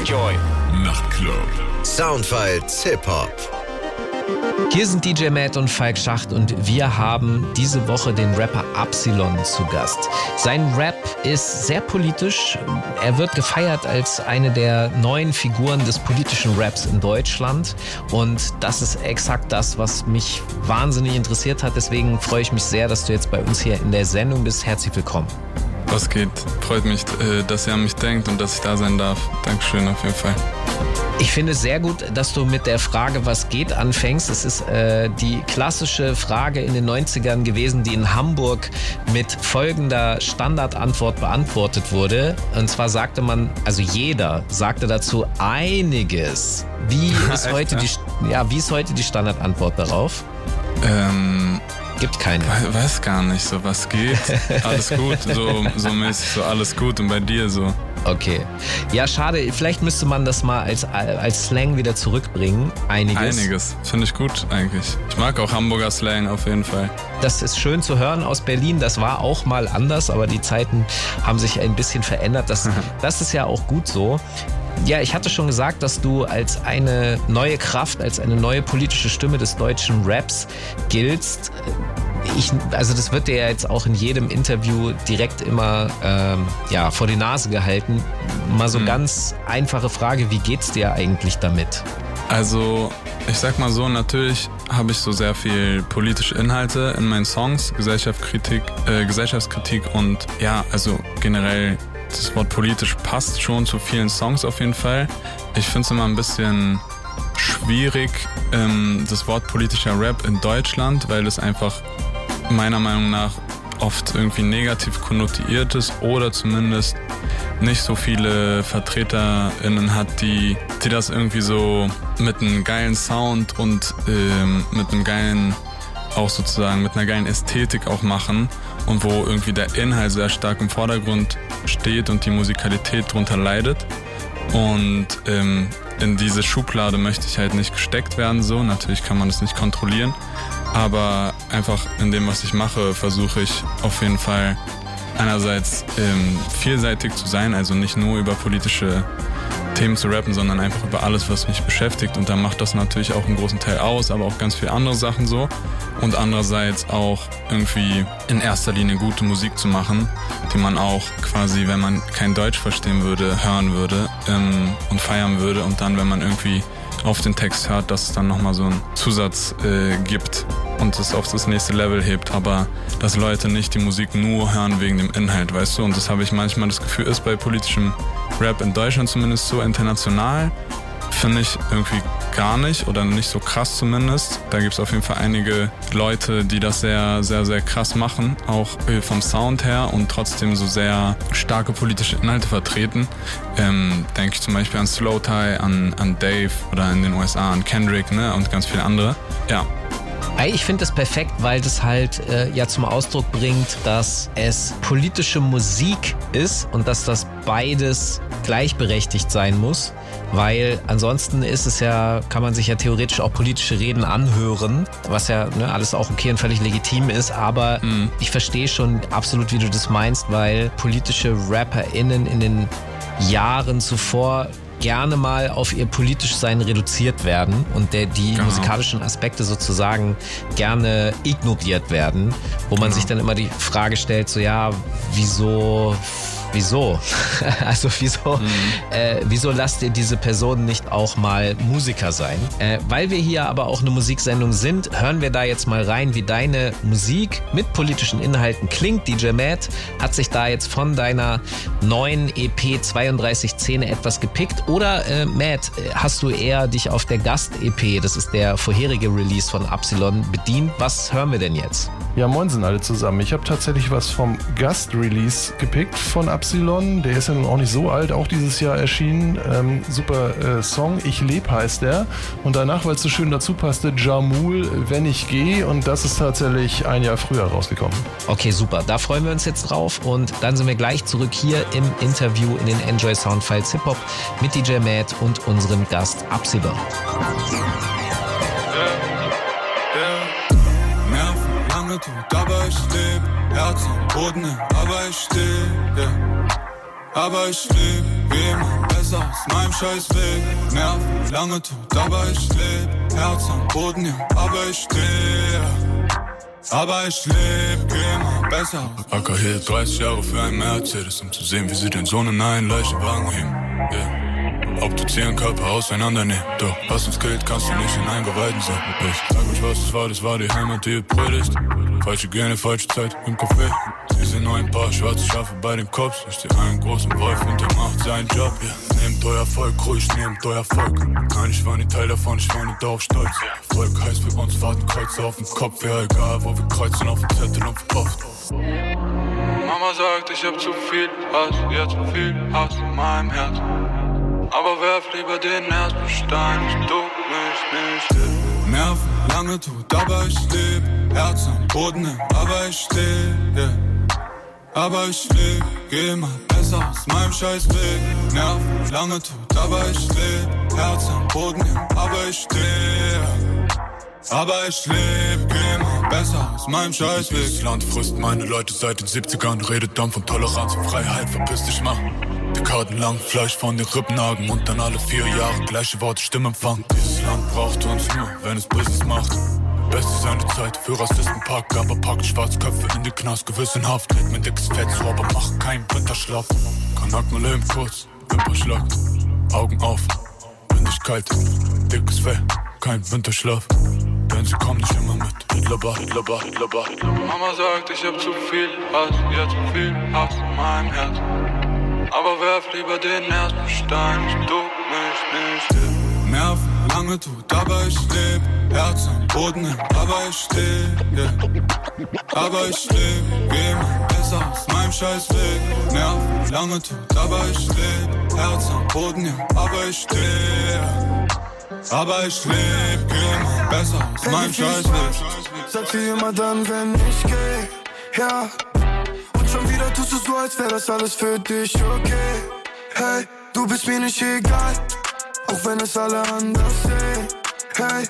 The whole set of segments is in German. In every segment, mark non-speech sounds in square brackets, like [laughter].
Enjoy. Nachtclub. Soundfiles Hip Hop. Hier sind DJ Matt und Falk Schacht und wir haben diese Woche den Rapper Absilon zu Gast. Sein Rap ist sehr politisch. Er wird gefeiert als eine der neuen Figuren des politischen Raps in Deutschland. Und das ist exakt das, was mich wahnsinnig interessiert hat. Deswegen freue ich mich sehr, dass du jetzt bei uns hier in der Sendung bist. Herzlich willkommen. Was geht? Freut mich, äh, dass ihr an mich denkt und dass ich da sein darf. Dankeschön auf jeden Fall. Ich finde es sehr gut, dass du mit der Frage, was geht, anfängst. Es ist äh, die klassische Frage in den 90ern gewesen, die in Hamburg mit folgender Standardantwort beantwortet wurde. Und zwar sagte man, also jeder sagte dazu einiges. Wie [laughs] ist heute die, ja, wie ist heute die Standardantwort darauf? Ähm, Gibt keine. we- weiß gar nicht, so was geht. [laughs] Alles gut, so, so mäßig, so alles gut und bei dir so. Okay. Ja, schade. Vielleicht müsste man das mal als, als Slang wieder zurückbringen. Einiges. Einiges. Finde ich gut eigentlich. Ich mag auch Hamburger Slang auf jeden Fall. Das ist schön zu hören aus Berlin. Das war auch mal anders, aber die Zeiten haben sich ein bisschen verändert. Das, [laughs] das ist ja auch gut so. Ja, ich hatte schon gesagt, dass du als eine neue Kraft, als eine neue politische Stimme des deutschen Raps giltst. Ich, also das wird dir ja jetzt auch in jedem Interview direkt immer ähm, ja, vor die Nase gehalten. Mal so ganz einfache Frage, wie geht's dir eigentlich damit? Also, ich sag mal so, natürlich habe ich so sehr viel politische Inhalte in meinen Songs, Gesellschaftskritik, äh, Gesellschaftskritik und ja, also generell das Wort politisch passt schon zu vielen Songs auf jeden Fall. Ich finde es immer ein bisschen schwierig, ähm, das Wort politischer Rap in Deutschland, weil es einfach meiner Meinung nach oft irgendwie negativ konnotiert ist oder zumindest nicht so viele VertreterInnen hat, die, die das irgendwie so mit einem geilen Sound und ähm, mit einem geilen, auch sozusagen mit einer geilen Ästhetik auch machen und wo irgendwie der Inhalt sehr stark im Vordergrund steht und die Musikalität drunter leidet. Und ähm, in diese Schublade möchte ich halt nicht gesteckt werden, so. Natürlich kann man das nicht kontrollieren. Aber einfach in dem, was ich mache, versuche ich auf jeden Fall einerseits ähm, vielseitig zu sein, also nicht nur über politische Themen zu rappen, sondern einfach über alles, was mich beschäftigt. Und dann macht das natürlich auch einen großen Teil aus, aber auch ganz viele andere Sachen so. Und andererseits auch irgendwie in erster Linie gute Musik zu machen, die man auch quasi, wenn man kein Deutsch verstehen würde, hören würde ähm, und feiern würde. Und dann, wenn man irgendwie auf den Text hört, dass es dann nochmal so einen Zusatz äh, gibt und es auf das nächste Level hebt, aber dass Leute nicht die Musik nur hören wegen dem Inhalt, weißt du? Und das habe ich manchmal das Gefühl, ist bei politischem Rap in Deutschland zumindest so international, finde ich irgendwie gar nicht oder nicht so krass zumindest. Da gibt es auf jeden Fall einige Leute, die das sehr, sehr, sehr krass machen, auch vom Sound her und trotzdem so sehr starke politische Inhalte vertreten. Ähm, Denke ich zum Beispiel an Slow Tie, an, an Dave oder in den USA an Kendrick ne, und ganz viele andere. Ja, Ich finde das perfekt, weil das halt äh, ja zum Ausdruck bringt, dass es politische Musik ist und dass das beides gleichberechtigt sein muss. Weil ansonsten ist es ja, kann man sich ja theoretisch auch politische Reden anhören, was ja ne, alles auch okay und völlig legitim ist. Aber ich verstehe schon absolut, wie du das meinst, weil politische RapperInnen in den Jahren zuvor gerne mal auf ihr politisch Sein reduziert werden und der, die Genau. musikalischen Aspekte sozusagen gerne ignoriert werden, wo man Genau. sich dann immer die Frage stellt, so ja, wieso, wieso? [laughs] also wieso, Mhm. äh, wieso lasst ihr diese Person nicht auch mal Musiker sein? Äh, weil wir hier aber auch eine Musiksendung sind, hören wir da jetzt mal rein, wie deine Musik mit politischen Inhalten klingt. DJ Matt hat sich da jetzt von deiner neuen EP 3210 etwas gepickt oder äh, Matt, hast du eher dich auf der Gast-EP, das ist der vorherige Release von Absilon, bedient? Was hören wir denn jetzt? Ja, moin sind alle zusammen. Ich habe tatsächlich was vom Gast-Release gepickt von Absilon. Der ist ja nun auch nicht so alt, auch dieses Jahr erschienen. Ähm, super äh, Song. Ich leb heißt der. Und danach, weil es so schön dazu passte, Jamul, Wenn ich gehe. Und das ist tatsächlich ein Jahr früher rausgekommen. Okay, super. Da freuen wir uns jetzt drauf und dann sind wir gleich zurück hier im Interview in den Enjoy Soundfiles Hip Hop mit DJ Matt und unserem Gast Absilon. Tot, aber ich leb. Herz am Boden, aber ich steh. Yeah. Aber ich leb, wie immer besser aus meinem Scheißweg. Nerven, lange tot, aber ich leb. Herz am Boden, ja, aber ich stehe. Aber ich leb, geh mal besser aus. Acker hier 30 Jahre für ein Mercedes, um zu sehen, wie sie den Sohn in einen Leichenwagen heben. Yeah. Ob du zehn Körper auseinandernehmen, doch was uns gilt, kannst du nicht in Eingeweiden sein. Ich sag euch, was es war, das war die Heimat, die ihr predigt. Falsche Gene, falsche Zeit im Café. Sie sind nur ein paar schwarze Schafe bei den Cops. Ich stehe einen großen Wolf und der macht seinen Job. Yeah. Nehmt euer Volk ruhig, nehmt euer Volk. Nein, ich war nicht Teil davon, ich war nicht darauf stolz. Volk heißt für uns, warten Kreuze auf dem Kopf. Ja, egal, wo wir kreuzen, auf dem Zettel und verpufft. Mama sagt, ich hab zu viel Hass, ja zu viel Hass in meinem Herz. Aber werf lieber den ersten Stein, ich tu mich nicht. Nerven, lange tot, aber ich leb. Herz am Boden, aber ich steh. Yeah. Aber ich leb, geh mal besser aus meinem Scheißweg. Nerven, lange tot, aber ich leb. Herz am Boden, aber ich steh. Aber ich leb, geh mal besser aus meinem Scheißweg. Dieses Land frisst meine Leute seit den 70ern. Redet dann von Toleranz und Freiheit, verpiss dich mal. Dekaden lang Fleisch von den Rippenhagen und dann alle vier Jahre gleiche Worte Stimmempfang. Dieses Land braucht uns nur, wenn es Business macht. Beste seine Zeit für Rassistenpark, aber packt Schwarzköpfe in den Knast, gewissenhaft. Red mir dickes Fett zu, aber mach keinen Winterschlaf. Kanak nur Leben kurz, Wimper Augen auf, bin ich kalt, dickes Fell, kein Winterschlaf. Denn sie kommen nicht immer mit. Hitlerbach, Hitlerbach, Hitlerbach, Hitlerbach. Mama sagt, ich hab zu viel Hass, ja zu viel Hass in meinem Herz. Aber werf lieber den ersten Stein, ich tu mich nicht. Nerven, lange tot, aber ich leb. Herz am Boden, aber ich steh. Yeah. Aber ich leb, geh mal besser aus meinem Scheißweg. Nerven, lange tot, aber ich leb. Herz am Boden, ja, aber ich steh. Aber ich leb, geh mal besser aus meinem Scheißweg. Sag sie immer dann, wenn ich geh, ja. Tust du so, als wär das alles für dich okay. Hey, du bist mir nicht egal, auch wenn es alle anders sehen. Hey,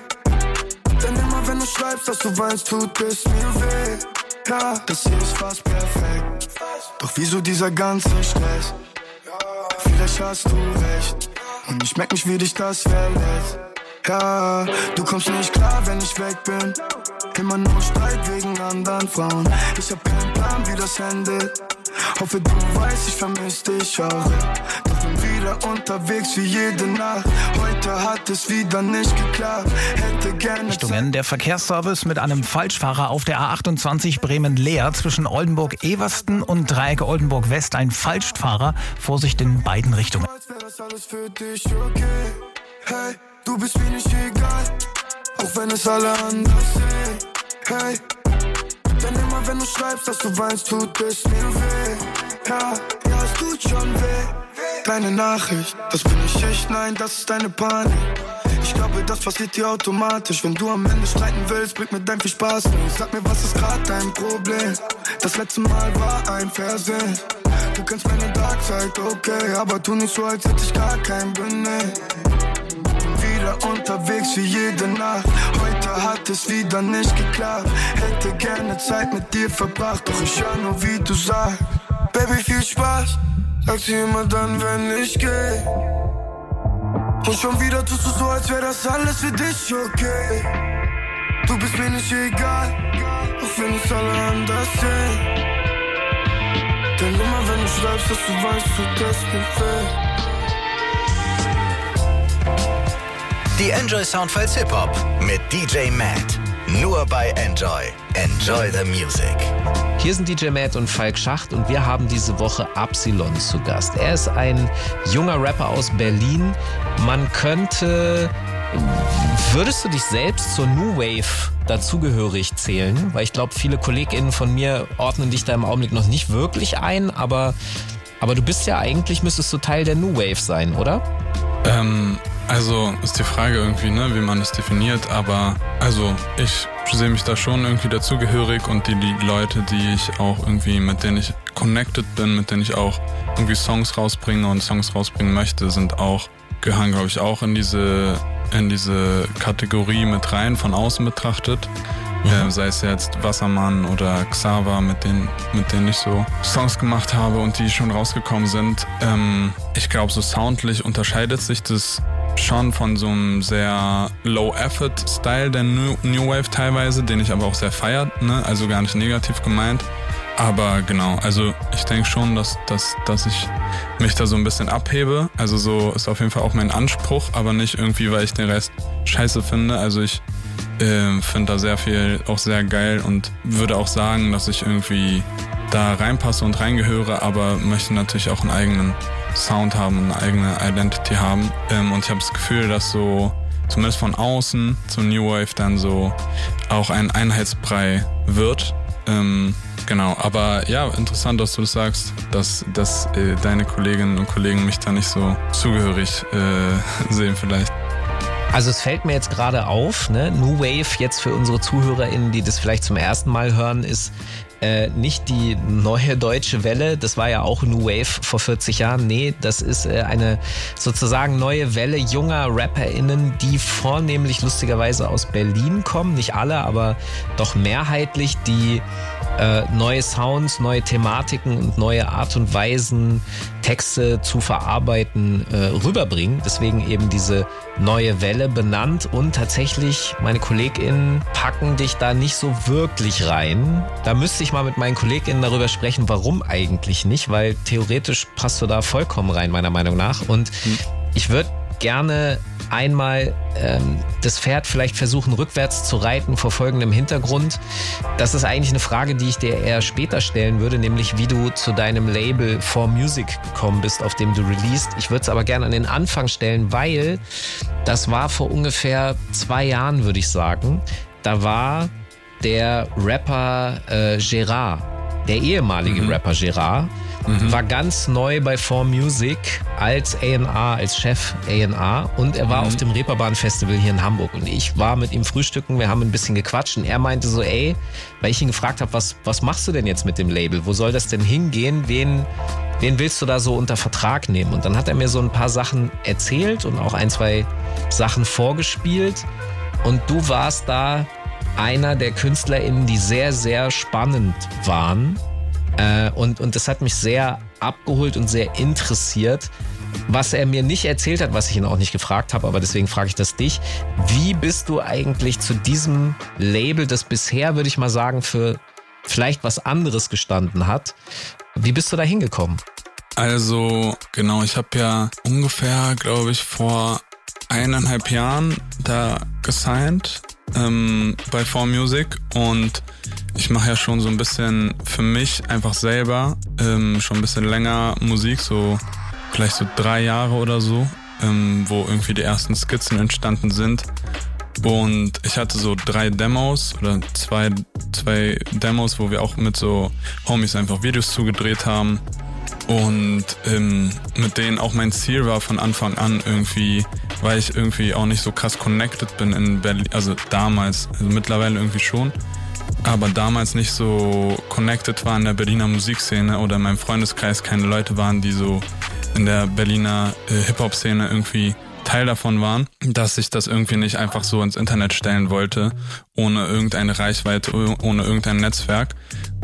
denn immer wenn du schreibst, dass du weinst, tut es mir weh. Ja, das hier ist fast perfekt. Doch wieso dieser ganze Stress? Vielleicht hast du recht. Und ich merk nicht, wie dich das verletzt. Ja, du kommst nicht klar, wenn ich weg bin. Immer nur Streit wegen anderen Frauen. Ich hab keinen Plan, wie das endet. Hoffe, du weißt, ich vermiss dich auch. Doch bin wieder unterwegs wie jede Nacht. Heute hat es wieder nicht geklappt. Hätte gerne. Richtungen. Der Verkehrsservice mit einem Falschfahrer auf der A28 Bremen-Leer zwischen Oldenburg-Eversten und Dreieck Oldenburg-West. Ein Falschfahrer. Vorsicht in beiden Richtungen. Okay. Hey, du bist mir nicht egal. Auch wenn es alle anders sehen. Hey, denn immer wenn du schreibst, dass du weinst, tut es mir weh. Ja, ja, es tut schon weh. Deine Nachricht, das bin ich echt, nein, das ist deine Panik. Ich glaube, das passiert dir automatisch. Wenn du am Ende streiten willst, bringt mir dein viel Spaß nicht. Sag mir, was ist gerade dein Problem? Das letzte Mal war ein Versehen. Du kennst meine Darkseid, okay, aber tu nicht so, als hätte ich gar kein Benehmen wieder unterwegs wie jede Nacht. Heute hat es wieder nicht geklappt. Hätte gerne Zeit mit dir verbracht, doch ich hör nur, wie du sagst. Baby, viel Spaß, sagt sie immer dann, wenn ich geh. Und schon wieder tust du so, als wär das alles für dich okay. Du bist mir nicht egal, auch wenn es alle anders sehen. Denn immer wenn du schreibst, dass du weißt, tut das mir weh. Die Enjoy Soundfiles Hip Hop mit DJ Matt. Nur bei Enjoy. Enjoy the Music. Hier sind DJ Matt und Falk Schacht und wir haben diese Woche Absilon zu Gast. Er ist ein junger Rapper aus Berlin. Man könnte. Würdest du dich selbst zur New Wave dazugehörig zählen? Weil ich glaube, viele KollegInnen von mir ordnen dich da im Augenblick noch nicht wirklich ein, aber, aber du bist ja eigentlich, müsstest du Teil der New Wave sein, oder? Ähm, also ist die Frage irgendwie, ne, wie man das definiert, aber also ich sehe mich da schon irgendwie dazugehörig und die, die Leute, die ich auch irgendwie, mit denen ich connected bin, mit denen ich auch irgendwie Songs rausbringe und Songs rausbringen möchte, sind auch, gehören glaube ich auch in diese, in diese Kategorie mit rein, von außen betrachtet. Mhm. Äh, sei es jetzt Wassermann oder Xaver, mit denen, mit denen ich so Songs gemacht habe und die schon rausgekommen sind. Ähm, ich glaube, so soundlich unterscheidet sich das schon von so einem sehr Low-Effort-Style der New, New, Wave teilweise, den ich aber auch sehr feiert, ne? also gar nicht negativ gemeint. Aber genau, also ich denke schon, dass, dass, dass ich mich da so ein bisschen abhebe. Also so ist auf jeden Fall auch mein Anspruch, aber nicht irgendwie, weil ich den Rest scheiße finde. Also ich äh, finde da sehr viel auch sehr geil und würde auch sagen, dass ich irgendwie da reinpasse und reingehöre, aber möchte natürlich auch einen eigenen Sound haben und eine eigene Identity haben. Ähm, und ich habe das Gefühl, dass so zumindest von außen zu New Wave dann so auch ein Einheitsbrei wird. Ähm, genau, aber ja, interessant, dass du das sagst, dass, dass äh, deine Kolleginnen und Kollegen mich da nicht so zugehörig äh, [laughs] sehen vielleicht. Also es fällt mir jetzt gerade auf, ne? New Wave jetzt für unsere ZuhörerInnen, die das vielleicht zum ersten Mal hören, ist äh, nicht die neue deutsche Welle, das war ja auch New Wave vor 40 Jahren. Nee, das ist äh, eine sozusagen neue Welle junger RapperInnen, die vornehmlich lustigerweise aus Berlin kommen. Nicht alle, aber doch mehrheitlich, die äh, neue Sounds, neue Thematiken und neue Art und Weisen, Texte zu verarbeiten, äh, rüberbringen. Deswegen eben diese neue Welle benannt und tatsächlich meine KollegInnen packen dich da nicht so wirklich rein. Da müsste ich mal mit meinen KollegInnen darüber sprechen, warum eigentlich nicht, weil theoretisch passt du da vollkommen rein, meiner Meinung nach. Und hm. ich würde gerne einmal ähm, das Pferd vielleicht versuchen rückwärts zu reiten vor folgendem Hintergrund. Das ist eigentlich eine Frage, die ich dir eher später stellen würde, nämlich wie du zu deinem Label For Music gekommen bist, auf dem du released. Ich würde es aber gerne an den Anfang stellen, weil das war vor ungefähr zwei Jahren, würde ich sagen. Da war der Rapper äh, Gerard, der ehemalige mhm. Rapper Gerard, mhm. war ganz neu bei 4Music als A&R, als Chef A&R und er war mhm. auf dem Reeperbahn Festival hier in Hamburg und ich war mit ihm frühstücken, wir haben ein bisschen gequatscht und er meinte so, ey, weil ich ihn gefragt habe, was, was machst du denn jetzt mit dem Label? Wo soll das denn hingehen? Wen, wen willst du da so unter Vertrag nehmen? Und dann hat er mir so ein paar Sachen erzählt und auch ein, zwei Sachen vorgespielt und du warst da einer der KünstlerInnen, die sehr, sehr spannend waren äh, und, und das hat mich sehr abgeholt und sehr interessiert. Was er mir nicht erzählt hat, was ich ihn auch nicht gefragt habe, aber deswegen frage ich das dich. Wie bist du eigentlich zu diesem Label, das bisher, würde ich mal sagen, für vielleicht was anderes gestanden hat? Wie bist du da hingekommen? Also, genau, ich habe ja ungefähr, glaube ich, vor eineinhalb Jahren da gesigned ähm, bei 4Music und ich mache ja schon so ein bisschen für mich einfach selber ähm, schon ein bisschen länger Musik, so vielleicht so drei Jahre oder so, ähm, wo irgendwie die ersten Skizzen entstanden sind. Und ich hatte so drei Demos oder zwei, zwei Demos, wo wir auch mit so Homies einfach Videos zugedreht haben. Und ähm, mit denen auch mein Ziel war von Anfang an irgendwie, weil ich irgendwie auch nicht so krass connected bin in Berlin, also damals, also mittlerweile irgendwie schon, aber damals nicht so connected war in der Berliner Musikszene oder in meinem Freundeskreis keine Leute waren, die so in der Berliner äh, Hip-Hop-Szene irgendwie Teil davon waren, dass ich das irgendwie nicht einfach so ins Internet stellen wollte, ohne irgendeine Reichweite, ohne irgendein Netzwerk.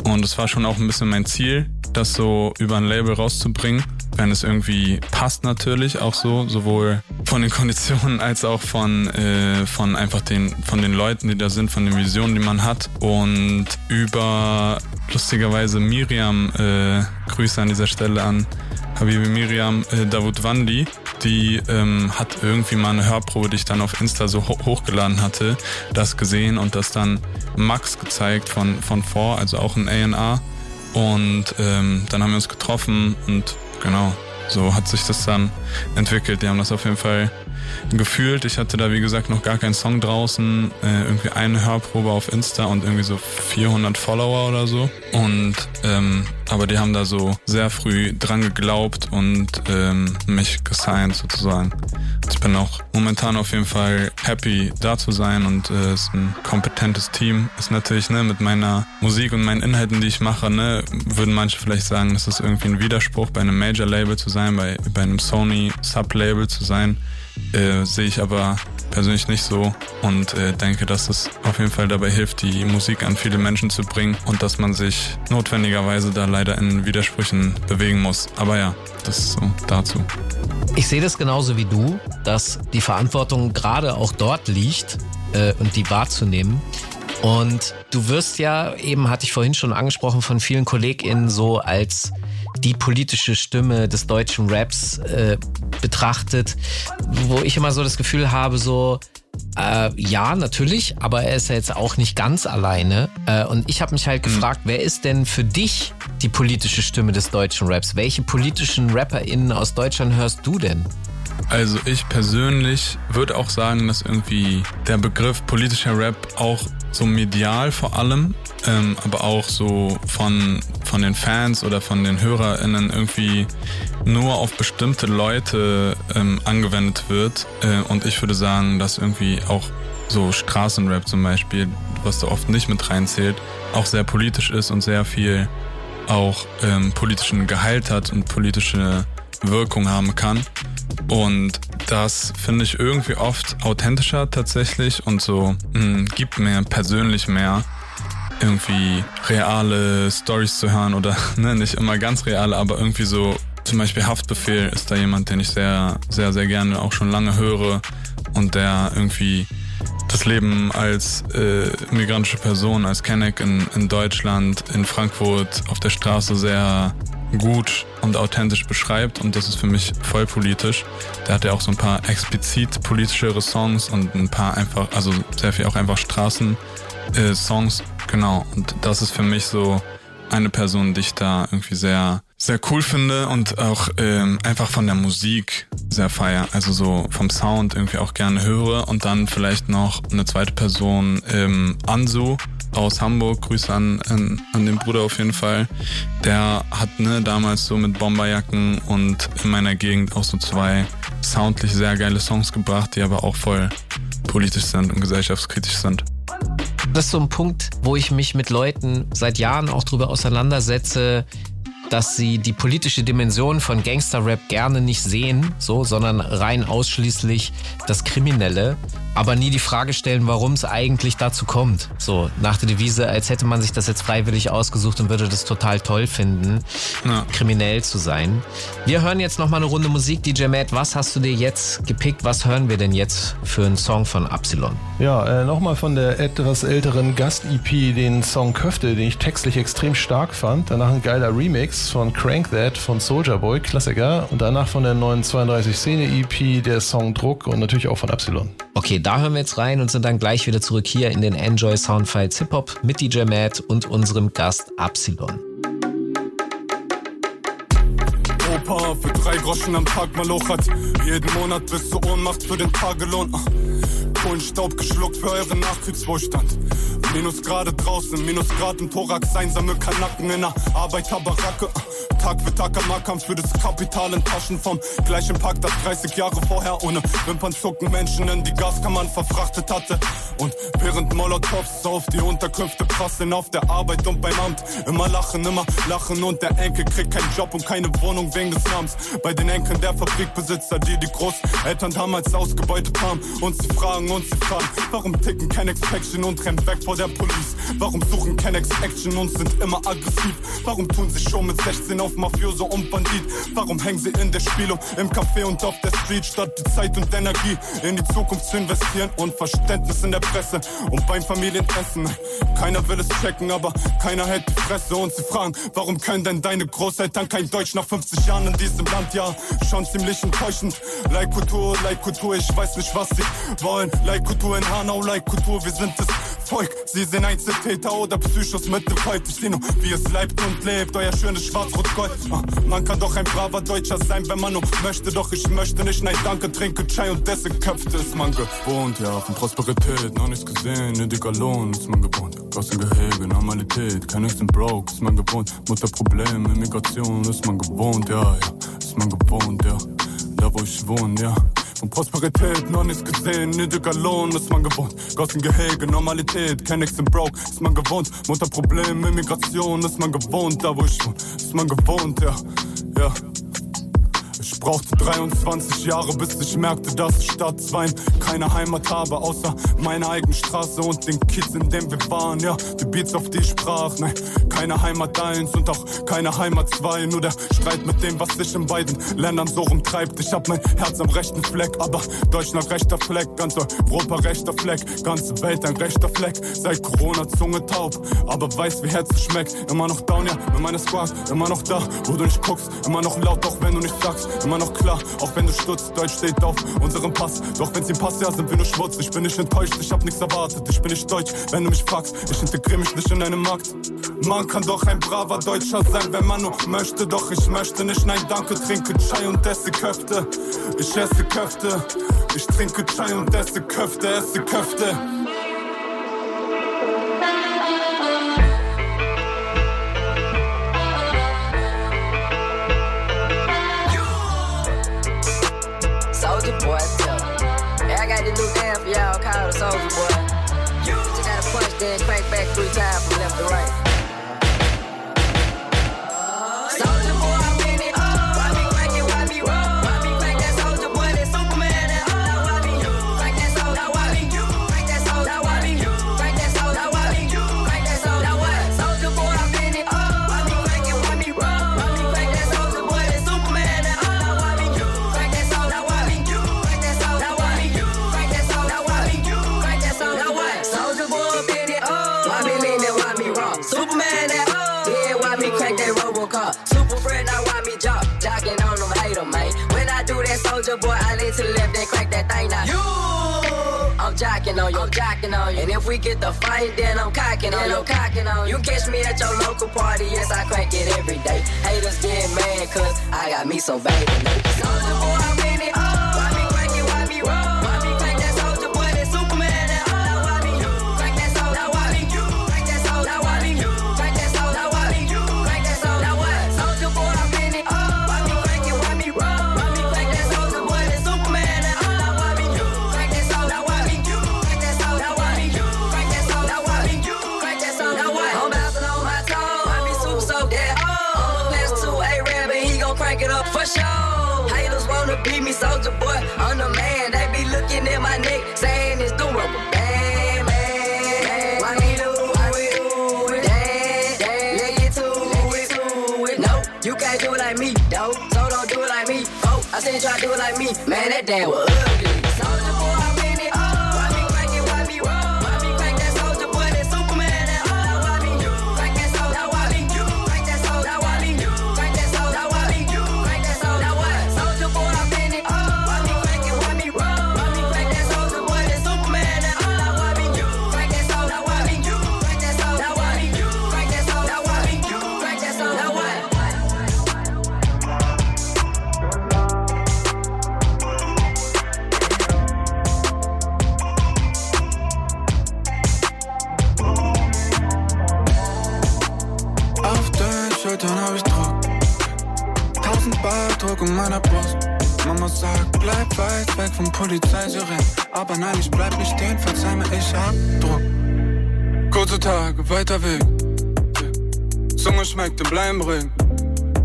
Und es war schon auch ein bisschen mein Ziel, das so über ein Label rauszubringen wenn es irgendwie passt natürlich auch so, sowohl von den [laughs] Konditionen als auch von, äh, von einfach den, von den Leuten, die da sind, von den Visionen, die man hat. Und über lustigerweise Miriam, äh, Grüße an dieser Stelle an Habibi Miriam äh, Davut Wandi, die ähm, hat irgendwie mal eine Hörprobe, die ich dann auf Insta so ho hochgeladen hatte, das gesehen und das dann Max gezeigt von, von vor, also auch ein A&R. Und ähm, dann haben wir uns getroffen und genau, so hat sich das dann entwickelt. Die haben das auf jeden Fall gefühlt. Ich hatte da, wie gesagt, noch gar keinen Song draußen. Äh, irgendwie eine Hörprobe auf Insta und irgendwie so 400 Follower oder so. Und, ähm, aber die haben da so sehr früh dran geglaubt und ähm, mich gesigned sozusagen. Ich bin auch momentan auf jeden Fall happy, da zu sein und äh, ist ein kompetentes Team. Ist natürlich, ne, mit meiner Musik und meinen Inhalten, die ich mache, ne, würden manche vielleicht sagen, es ist irgendwie ein Widerspruch, bei einem Major-Label zu sein, bei, bei einem Sony Sub-Label zu sein äh, sehe ich aber persönlich nicht so und äh, denke, dass es auf jeden Fall dabei hilft, die Musik an viele Menschen zu bringen und dass man sich notwendigerweise da leider in Widersprüchen bewegen muss. Aber ja, das ist so dazu. Ich sehe das genauso wie du, dass die Verantwortung gerade auch dort liegt äh, und die wahrzunehmen. Und du wirst ja, eben hatte ich vorhin schon angesprochen, von vielen KollegInnen so als die politische Stimme des deutschen Raps äh, betrachtet, wo ich immer so das Gefühl habe, so, äh, ja, natürlich, aber er ist ja jetzt auch nicht ganz alleine. Äh, und ich habe mich halt gefragt, wer ist denn für dich die politische Stimme des deutschen Raps? Welche politischen RapperInnen aus Deutschland hörst du denn? Also ich persönlich würde auch sagen, dass irgendwie der Begriff politischer Rap auch so medial vor allem, ähm, aber auch so von, von den Fans oder von den HörerInnen irgendwie nur auf bestimmte Leute ähm, angewendet wird. Äh, und ich würde sagen, dass irgendwie auch so Straßenrap zum Beispiel, was da oft nicht mit reinzählt, auch sehr politisch ist und sehr viel auch ähm, politischen Gehalt hat und politische Wirkung haben kann. Und das finde ich irgendwie oft authentischer tatsächlich und so mh, hm, gibt mir persönlich mehr irgendwie reale Stories zu hören oder [laughs] ne, nicht immer ganz reale, aber irgendwie so zum Beispiel Haftbefehl ist da jemand, den ich sehr, sehr, sehr gerne auch schon lange höre und der irgendwie das Leben als äh, migrantische Person, als Kenneck in, in Deutschland, in Frankfurt auf der Straße sehr gut und authentisch beschreibt und das ist für mich voll politisch. Der hat ja auch so ein paar explizit politischere Songs und ein paar einfach, also sehr viel auch einfach Straßen-Songs, äh, genau. Und das ist für mich so eine Person, die ich da irgendwie sehr, sehr cool finde und auch ähm, einfach von der Musik sehr feier. Also so vom Sound irgendwie auch gerne höre und dann vielleicht noch eine zweite Person, ähm, Ansu aus Hamburg, Grüße an, an, an den Bruder auf jeden Fall. Der hat ne, damals so mit Bomberjacken und in meiner Gegend auch so zwei soundlich sehr geile Songs gebracht, die aber auch voll politisch sind und gesellschaftskritisch sind. Das ist so ein Punkt, wo ich mich mit Leuten seit Jahren auch drüber auseinandersetze, dass sie die politische Dimension von Gangster-Rap gerne nicht sehen, so, sondern rein ausschließlich das Kriminelle aber nie die Frage stellen, warum es eigentlich dazu kommt. So, nach der Devise, als hätte man sich das jetzt freiwillig ausgesucht und würde das total toll finden, ja. kriminell zu sein. Wir hören jetzt nochmal eine Runde Musik. DJ Matt, was hast du dir jetzt gepickt? Was hören wir denn jetzt für einen Song von Absilon? Ja, äh, nochmal von der etwas älteren Gast-EP, den Song Köfte, den ich textlich extrem stark fand. Danach ein geiler Remix von Crank That von Soldier Boy, Klassiker. Und danach von der neuen 32 Szene EP der Song Druck und natürlich auch von Absilon. Okay, da hören wir jetzt rein und sind dann gleich wieder zurück hier in den Enjoy Soundfiles Hip Hop mit DJ Matt und unserem Gast Absilon. Opa für drei Groschen am Tag malochert. Jeden Monat bis zur Ohnmacht für den Tagelohn. Kohlenstaub geschluckt für euren Nachkriegswohlstand. Minusgrade draußen, Minusgrad im Thorax, einsame Kanacken in der Arbeiterbaracke. Tag für Tag am Ackern für das Kapital in Taschen vom gleichen Pack, das 30 Jahre vorher ohne Wimpern zucken Menschen in die Gaskammern verfrachtet hatte. Und während Molotovs auf die Unterkünfte prasseln auf der Arbeit und beim Amt. Immer lachen, immer lachen und der Enkel kriegt keinen Job und keine Wohnung wegen des Namens. Bei den Enkeln der Fabrikbesitzer, die die Großeltern damals ausgebeutet haben. Und sie fragen, und sie fragen, warum ticken kein Expection und rennen weg vor der Police? Warum suchen kein Action und sind immer aggressiv? Warum tun sie schon mit 16 auf Mafioso und Bandit? Warum hängen sie in der Spielung, im Café und auf der Street, statt die Zeit und Energie in die Zukunft zu investieren und Verständnis in der Presse und beim Familienessen? Keiner will es checken, aber keiner hält die Fresse und sie fragen, warum können denn deine Großeltern kein Deutsch nach 50 Jahren in diesem Land? Ja, schon ziemlich enttäuschend. Leitkultur, Leitkultur, ich weiß nicht, was sie wollen. Leitkultur in Hanau, Leitkultur, wir sind das Volk. Sie sind Einzeltäter oder Psychos mit dem Volt. Ich seh nur, wie es leibt und lebt, euer schönes Schwarz-Rot-Gold. Uh, man kann doch ein braver Deutscher sein, wenn man nur möchte, doch ich möchte nicht. Nein, danke, trinke Chai und dessen Köpfe ist man gewohnt. Ja, von Prosperität noch nichts gesehen, nötiger Lohn ist man gewohnt. Gassengehege, Normalität, kein sind broke, ist man gewohnt. Mutterprobleme, Migration ist man gewohnt, ja, ja, ist man gewohnt, ja. Da wo ich wohne, ja. Von Prosperität noch nichts gesehen, nötiger Lohn ist man gewohnt. Gossengehege, Normalität, kein Ex broke, ist man gewohnt. Mutterprobleme, Immigration ist man gewohnt. Da wo ich wohne, ist man gewohnt, ja, ja brauchte 23 Jahre, bis ich merkte, dass ich statt Wein keine Heimat habe, außer meine eigene Straße und den Kids, in dem wir waren. Ja, die Beats, auf die ich sprach. Nein, keine Heimat eins und auch keine Heimat zwei. Nur der Streit mit dem, was sich in beiden Ländern so rumtreibt. Ich hab mein Herz am rechten Fleck, aber Deutschland rechter Fleck, ganz Europa rechter Fleck, ganze Welt ein rechter Fleck. Seit Corona Zunge taub, aber weiß, wie Herz schmeckt. Immer noch down, ja, mit meiner Squad, immer noch da, wo du nicht guckst. Immer noch laut, auch wenn du nicht sagst. Immer noch klar, auch wenn du stutzt. Deutsch steht auf unserem Pass. Doch wenn's ihm passt, ja, sind wir nur Schmutz. Ich bin nicht enttäuscht, ich hab nichts erwartet. Ich bin nicht deutsch, wenn du mich fragst. Ich integriere mich nicht in einen Markt. Man kann doch ein braver Deutscher sein, wenn man nur möchte. Doch ich möchte nicht, nein, danke. Trinke Chai und esse Köfte. Ich esse Köfte. Ich trinke Chai und esse Köfte, esse Köfte. Then crank back three times from left to right. Soldier boy, I lean to the left, then crack that thing now. You! I'm jocking on you, I'm jocking on you. And if we get the fight, then I'm cocking on you, cocking on you. You catch me at your local party, yes, I crank it every day. Haters get mad, cause I got me so baby. Soldier boy, try to do it like me. Man, that damn was Druck in meiner Brust. Mama sagt, bleib weit weg vom Polizeisiren. Aber nein, ich bleib nicht stehen, verzeih mir, ich hab Druck. Kurze Tage, weiter Weg. Zunge schmeckt im bleiben Ring.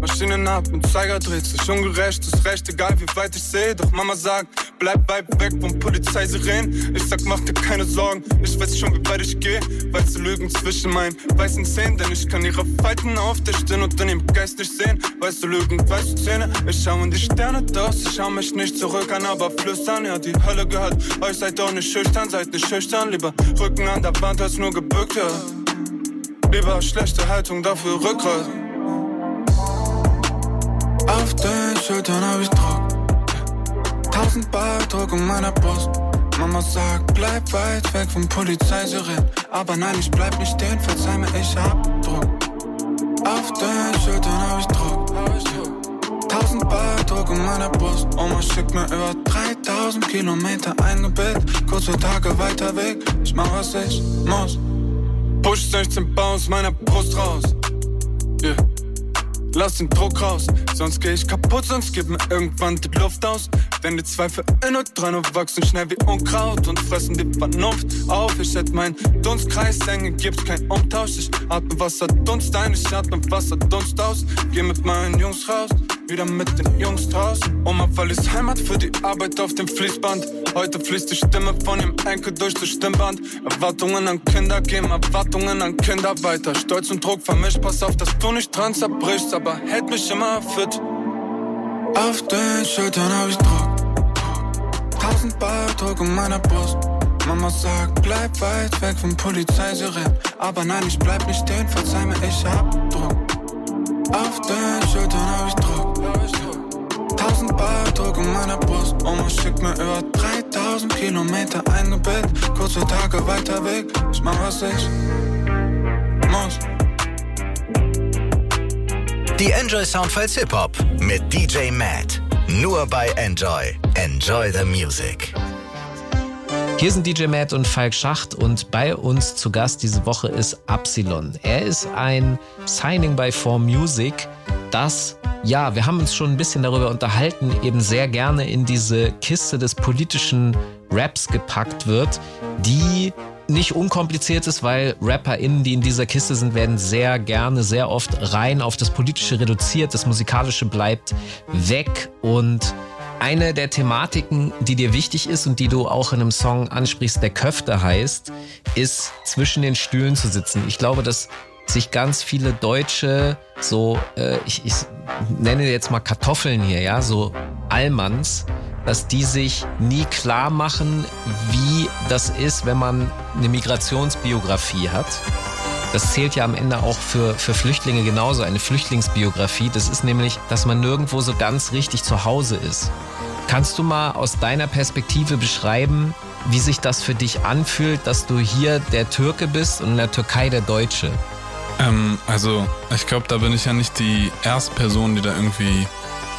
Maschinen ab und Zeiger dreht sich ungerecht, ist recht, egal wie weit ich sehe. Doch Mama sagt, bleib weit weg vom Polizeisirenen. Ich sag, mach dir keine Sorgen, ich weiß schon, wie weit ich gehe. Weil sie lügen zwischen meinen weißen Zähnen, denn ich kann ihre Falten auf der Stirn und in ihrem Geist nicht sehen. Weißt du, Lügen, weißt du Zähne? Ich schau in die Sterne durch, ich schau mich nicht zurück an, aber flüstern. Ja, die Hölle gehört euch, seid doch nicht schüchtern, seid nicht schüchtern. Lieber Rücken an der Wand als nur gebückt, ja. Lieber schlechte Haltung, dafür Rückgrat. Auf den Schultern hab ich Druck. Tausend Bar Druck um meiner Brust. Mama sagt, bleib weit weg vom Polizeisiren. Aber nein, ich bleib nicht stehen, verzeih mir, ich hab Druck. Auf den Schultern hab ich Druck. Tausend Bar Druck um meiner Brust. Oma schickt mir über 3000 Kilometer ein Bild. Kurze Tage weiter weg, ich mach was ich muss. Push 16 Bar aus meiner Brust raus. Yeah lass den Druck raus. Sonst geh ich kaputt, sonst gibt mir irgendwann die Luft aus. Denn die Zweifel in und dran und wachsen schnell wie Unkraut und fressen die Vernunft auf. Ich hätte meinen Dunstkreis enge, gibt's kein Umtausch. Ich atme Wasserdunst ein, ich atme Wasserdunst aus. Geh mit meinen Jungs raus, wieder mit den Jungs draußen. Oma verließ Heimat für die Arbeit auf dem Fließband. Heute fließt die Stimme von ihrem Enkel durch das Stimmband. Erwartungen an Kinder geben Erwartungen an Kinder weiter. Stolz und Druck vermischt, pass auf, dass du nicht dran zerbrichst, aber hält mich immer fit. Auf den Schultern hab ich Druck. Tausend Bar Druck in meiner Brust. Mama sagt, bleib weit weg von Polizeisirenen. Aber nein, ich bleib nicht stehen, verzeih mir, ich hab Druck. Auf den Schultern hab ich Druck. Tausend Bar Druck in meiner Brust. Oma schickt mir über 3000 Kilometer eingebildet. Kurze Tage weiter weg. Ich mach was ich Die Enjoy Soundfiles Hip Hop mit DJ Matt. Nur bei Enjoy. Enjoy the Music. Hier sind DJ Matt und Falk Schacht und bei uns zu Gast diese Woche ist Absilon. Er ist ein Signing by 4 Music, das, ja, wir haben uns schon ein bisschen darüber unterhalten, eben sehr gerne in diese Kiste des politischen Raps gepackt wird, die nicht unkompliziert ist, weil RapperInnen, die in dieser Kiste sind, werden sehr gerne, sehr oft rein auf das Politische reduziert. Das Musikalische bleibt weg und eine der Thematiken, die dir wichtig ist und die du auch in einem Song ansprichst, der Köfte heißt, ist zwischen den Stühlen zu sitzen. Ich glaube, dass sich ganz viele Deutsche so, äh, ich, ich nenne jetzt mal Kartoffeln hier, ja, so Allmanns, dass die sich nie klar machen, wie das ist, wenn man eine Migrationsbiografie hat. Das zählt ja am Ende auch für, für Flüchtlinge genauso, eine Flüchtlingsbiografie. Das ist nämlich, dass man nirgendwo so ganz richtig zu Hause ist. Kannst du mal aus deiner Perspektive beschreiben, wie sich das für dich anfühlt, dass du hier der Türke bist und in der Türkei der Deutsche? Ähm, also, ich glaube, da bin ich ja nicht die erste Person, die da irgendwie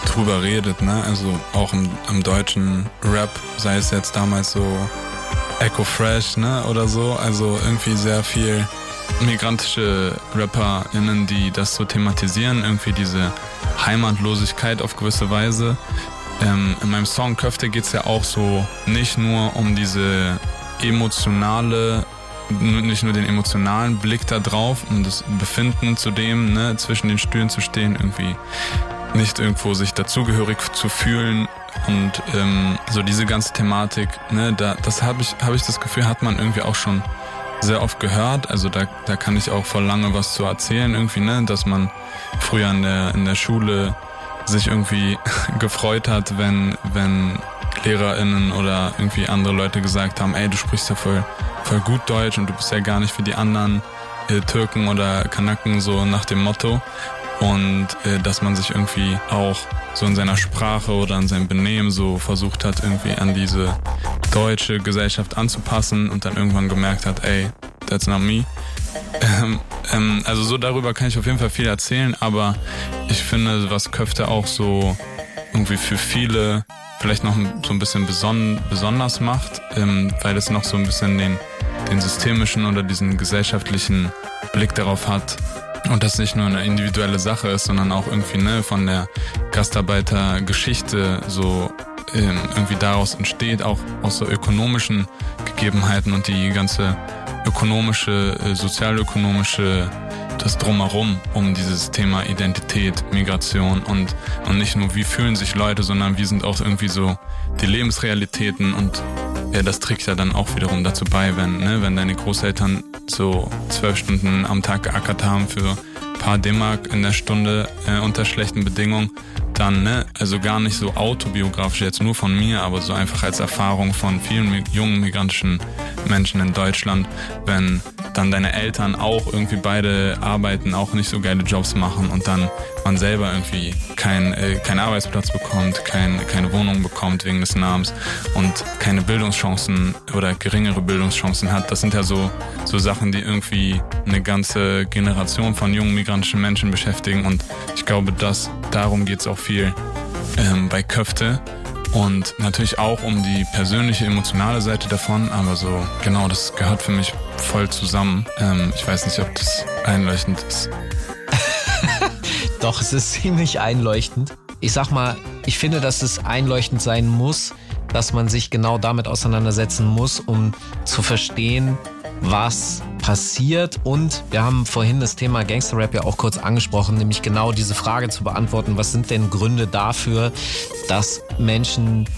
drüber redet, ne? Also auch im, im deutschen Rap, sei es jetzt damals so Echo Fresh, ne? Oder so. Also irgendwie sehr viel migrantische RapperInnen, die das so thematisieren, irgendwie diese Heimatlosigkeit auf gewisse Weise. Ähm, in meinem Song Köfte geht es ja auch so nicht nur um diese emotionale, nicht nur den emotionalen Blick da drauf, um das Befinden zu dem, ne, zwischen den Stühlen zu stehen, irgendwie nicht irgendwo sich dazugehörig zu fühlen und ähm, so diese ganze Thematik, ne, da, das habe ich, habe ich das Gefühl, hat man irgendwie auch schon sehr oft gehört. Also da, da kann ich auch vor lange was zu erzählen irgendwie, ne, dass man früher in der, in der Schule sich irgendwie [laughs] gefreut hat, wenn, wenn LehrerInnen oder irgendwie andere Leute gesagt haben, ey, du sprichst ja voll, voll gut Deutsch und du bist ja gar nicht wie die anderen äh, Türken oder Kanaken, so nach dem Motto. Und äh, dass man sich irgendwie auch so in seiner Sprache oder in seinem Benehmen so versucht hat, irgendwie an diese deutsche Gesellschaft anzupassen und dann irgendwann gemerkt hat, ey, that's not me. Ähm, ähm, also so darüber kann ich auf jeden Fall viel erzählen, aber ich finde, was Köfte auch so irgendwie für viele vielleicht noch so ein bisschen beson besonders macht, ähm, weil es noch so ein bisschen den, den systemischen oder diesen gesellschaftlichen Blick darauf hat, und das nicht nur eine individuelle Sache ist, sondern auch irgendwie ne, von der Gastarbeitergeschichte so ähm, irgendwie daraus entsteht, auch aus so ökonomischen Gegebenheiten und die ganze ökonomische, äh, sozialökonomische das drumherum um dieses Thema Identität, Migration und, und nicht nur wie fühlen sich Leute, sondern wie sind auch irgendwie so die Lebensrealitäten und ja, das trägt ja dann auch wiederum dazu bei, wenn, ne, wenn deine Großeltern so zwölf Stunden am Tag geackert haben für ein paar D-Mark in der Stunde äh, unter schlechten Bedingungen, dann, ne, also gar nicht so autobiografisch jetzt nur von mir, aber so einfach als Erfahrung von vielen jungen migrantischen Menschen in Deutschland, wenn dann deine Eltern auch irgendwie beide arbeiten, auch nicht so geile Jobs machen und dann man selber irgendwie keinen äh, keinen Arbeitsplatz bekommt, kein, keine Wohnung bekommt wegen des Namens und keine Bildungschancen oder geringere Bildungschancen hat. Das sind ja so, so Sachen, die irgendwie eine ganze Generation von jungen migrantischen Menschen beschäftigen und ich glaube, dass darum geht es auch viel ähm, bei Köfte und natürlich auch um die persönliche, emotionale Seite davon, aber so, genau, das gehört für mich voll zusammen. Ähm, ich weiß nicht, ob das einleuchtend ist. [laughs] Doch, es ist ziemlich einleuchtend. Ich sag mal, ich finde, dass es einleuchtend sein muss, dass man sich genau damit auseinandersetzen muss, um zu verstehen, was passiert. Und wir haben vorhin das Thema Gangsterrap ja auch kurz angesprochen, nämlich genau diese Frage zu beantworten, was sind denn Gründe dafür, dass Menschen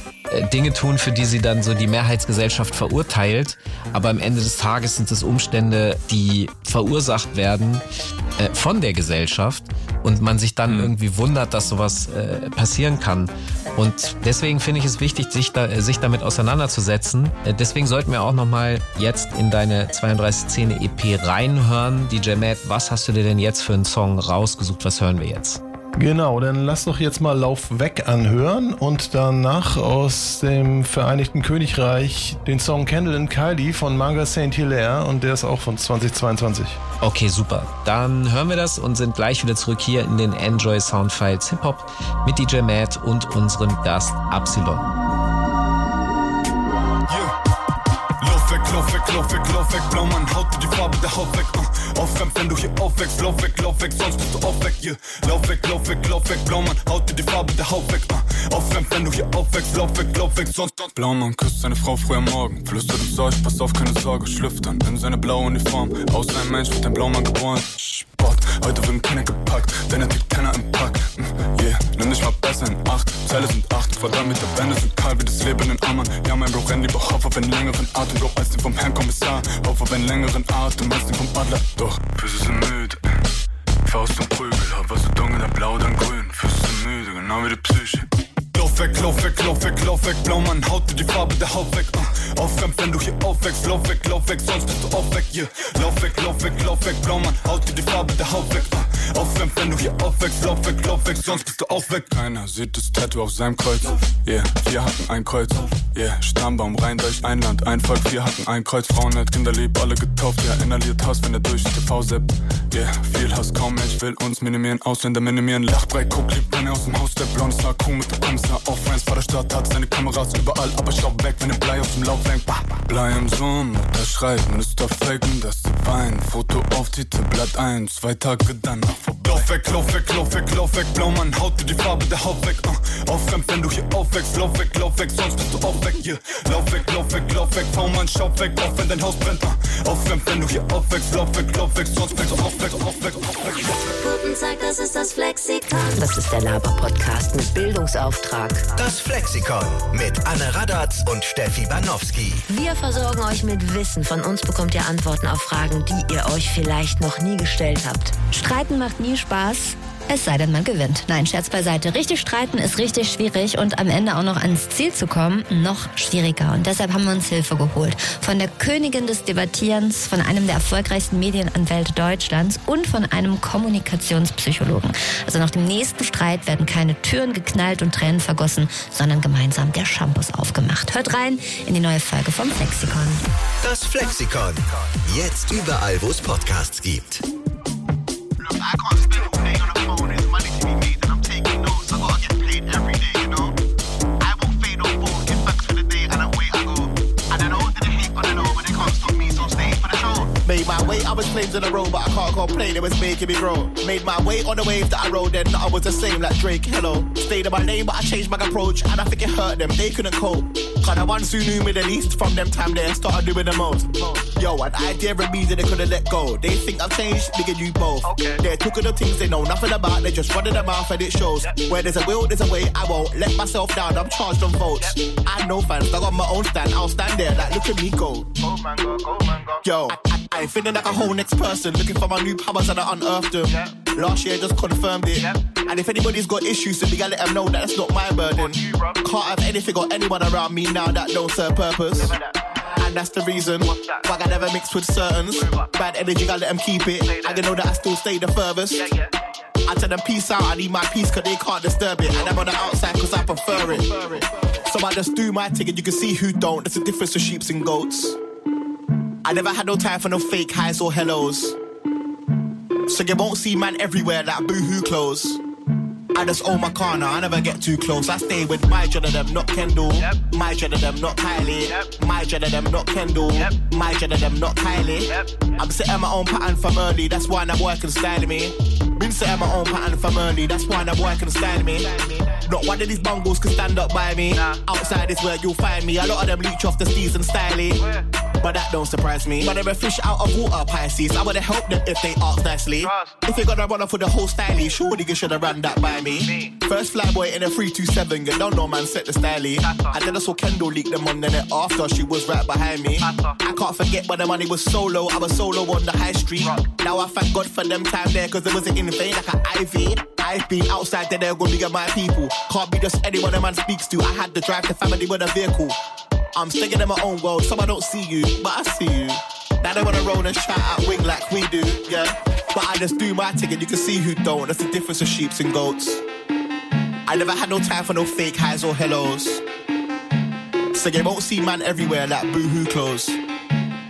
Dinge tun, für die sie dann so die Mehrheitsgesellschaft verurteilt, aber am Ende des Tages sind es Umstände, die verursacht werden äh, von der Gesellschaft und man sich dann mhm. irgendwie wundert, dass sowas äh, passieren kann. Und deswegen finde ich es wichtig, sich, da, sich damit auseinanderzusetzen. Äh, deswegen sollten wir auch nochmal jetzt in deine 32 Szene EP reinhören. DJ Matt, was hast du dir denn jetzt für einen Song rausgesucht? Was hören wir jetzt? Genau, dann lass doch jetzt mal Lauf weg anhören und danach aus dem Vereinigten Königreich den Song Candle and Kylie von Manga Saint Hilaire und der ist auch von 2022. Okay, super. Dann hören wir das und sind gleich wieder zurück hier in den Enjoy Soundfiles Hip Hop mit DJ Matt und unserem Gast Absilon. Lauf weg, lauf weg, lauf weg, blau, man haut dir die Farbe der Haut weg. Uh. Aufwärm, wenn du hier aufwächst, lauf weg, lauf weg, sonst bist du auch weg. Yeah. Lauf weg, lauf weg, lauf weg, blau, man haut dir die Farbe der Haut weg. Uh. Aufwärm, wenn du hier aufwächst, lauf weg, lauf weg, sonst. Blaumann küsst seine Frau früh am Morgen, flüstert und sagt, pass auf, keine Sorge, schlüpft dann in seine blaue Uniform. Aus einem Mensch wird ein Blaumann geboren. Sport, heute wird keiner gepackt, denn er trägt keiner im Pack. Mm, yeah, nimm dich mal besser in Acht, Zelle sind acht, Quadratmeter Bände sind kahl wie das Leben in Ammern. Ja, mein Bro rennt lieber auf auf einen längeren Atem, Bro, als den vom Herrn Kommissar. Auf auf einen längeren Atem, als den vom Adler. Doch, Füße sind müde, Faust und Prügel, hab was du dunkel, dann blau, dann grün. Füße sind müde, genau wie die Psyche. Lauf weg, lauf weg, lauf weg, lauf weg, blau, man haut dir die Farbe der Haut weg. Uh. Aufwärm, wenn du hier aufwächst, lauf weg, lauf weg, sonst bist du auch weg, yeah. Lauf weg, lauf weg, lauf weg, blau, man haut dir die Farbe der Haut weg. Uh. Aufwärm, wenn du hier aufwächst, lauf weg, lauf weg, sonst bist du auch weg. Keiner sieht das Tattoo auf seinem Kreuz, yeah. Vier hatten ein Kreuz, yeah. Stammbaum, rein durch ein Land, ein Volk, vier hatten ein Kreuz. Frauen, net, Kinder lieb, alle getauft, ja. Inhaliert Hass, wenn er durch TV seppt, yeah. Viel Hass, kaum Mensch will uns minimieren, Ausländer minimieren. Lachbrei, guck, lieb, wenn er aus dem Haus, der blonde Star, cool mit der Kommissar auf der Stadt hat seine Kameras überall, aber schau weg, wenn ein Blei aus dem Lauf lenkt. Blei im Sohn, Mutter schreit, man ist auf faken, dass sie weint. Foto auf Titel, Blatt 1, zwei Tage danach vorbei. Lauf weg, lauf weg, lauf weg, weg, blau, man haut dir die Farbe der Haut weg. Uh. Aufwärm, wenn du hier aufwächst, lauf weg, lauf weg, sonst bist du auch weg. Yeah. Lauf weg, lauf weg, lauf weg, V-Mann, schau weg, auch wenn dein Haus brennt. Uh. Aufwärm, wenn du hier aufwächst, lauf weg, lauf weg, sonst bist du auch weg, auch weg, auch weg. Guten Tag, das ist das Flexikon. Das ist der Laber-Podcast mit Bildungsauftrag. Das Flexikon mit Anne Radatz und Steffi Banowski. Wir versorgen euch mit Wissen. Von uns bekommt ihr Antworten auf Fragen, die ihr euch vielleicht noch nie gestellt habt. Streiten macht nie Spaß. Es sei denn, man gewinnt. Nein, Scherz beiseite. Richtig streiten ist richtig schwierig und am Ende auch noch ans Ziel zu kommen, noch schwieriger. Und deshalb haben wir uns Hilfe geholt. Von der Königin des Debattierens, von einem der erfolgreichsten Medienanwälte Deutschlands und von einem Kommunikationspsychologen. Also nach dem nächsten Streit werden keine Türen geknallt und Tränen vergossen, sondern gemeinsam der Shampoos aufgemacht. Hört rein in die neue Folge vom Flexikon. Das Flexikon. Jetzt überall, wo es Podcasts gibt. Made my way, I was flames in a row, but I can't complain, it was making me grow. Made my way on the wave that I rode, then I was the same like Drake, hello. Stayed in my lane, but I changed my approach, and I think it hurt them, they couldn't cope. Cause the ones who knew me the least from them time there started doing the most. Yo, an idea of me that they couldn't let go. They think I've changed, bigger you both. Okay. They're talking the things they know nothing about, they just running their mouth and it shows. Yep. Where there's a will, there's a way, I won't let myself down, I'm charged on votes. Yep. I know fans, I got my own stand, I'll stand there, like look at me go. Oh go man, go, oh go man, go. Yo, I, I, I feeling like a whole next person, looking for my new powers and I unearthed them. Yep. Last year just confirmed it. Yep. And if anybody's got issues, then we gotta let them know that that's not my burden. You, Can't have anything or anyone around me now that don't serve purpose. And that's the reason why I never mix with certains. Bad energy, gotta let them keep it. I can know that I still stay the furthest. I tell them peace out, I need my peace cause they can't disturb it. And I'm on the outside cause I prefer it. So I just do my thing and you can see who don't. There's a difference to sheeps and goats. I never had no time for no fake highs or hellos. So you won't see man everywhere like boohoo clothes. I just own my corner, I never get too close. I stay with my dread of them, not Kendall. Yep. My dread of them, not Kylie. Yep. My dread of them, not Kendall. Yep. My dread of them, not Kylie. Yep. I'm setting my own pattern from early, that's why I'm working styling me. Been setting my own pattern from early, that's why I'm working styling me. Not one of these bungles can stand up by me. Nah. Outside is where you'll find me. A lot of them leech off the steez and styling. But that don't surprise me. But they're a fish out of water, Pisces. I would've helped them if they asked nicely. If you're gonna run off with the whole styley, surely you should've run that by me. First flyboy in a 327, you don't know man set the styley. I then I saw Kendall leak them on the net after she was right behind me. I can't forget when the money was solo, I was solo on the high street. Now I thank God for them time there, cause it wasn't in vain like an IV. I've been outside there, they're gonna be my people. Can't be just anyone a man speaks to. I had to drive the family with a vehicle. I'm sticking in my own world, so I don't see you, but I see you. Now they wanna roll and shout out wing like we do, yeah. But I just do my and you can see who don't. That's the difference of sheeps and goats. I never had no time for no fake highs or hellos. So you won't see man everywhere like boohoo clothes.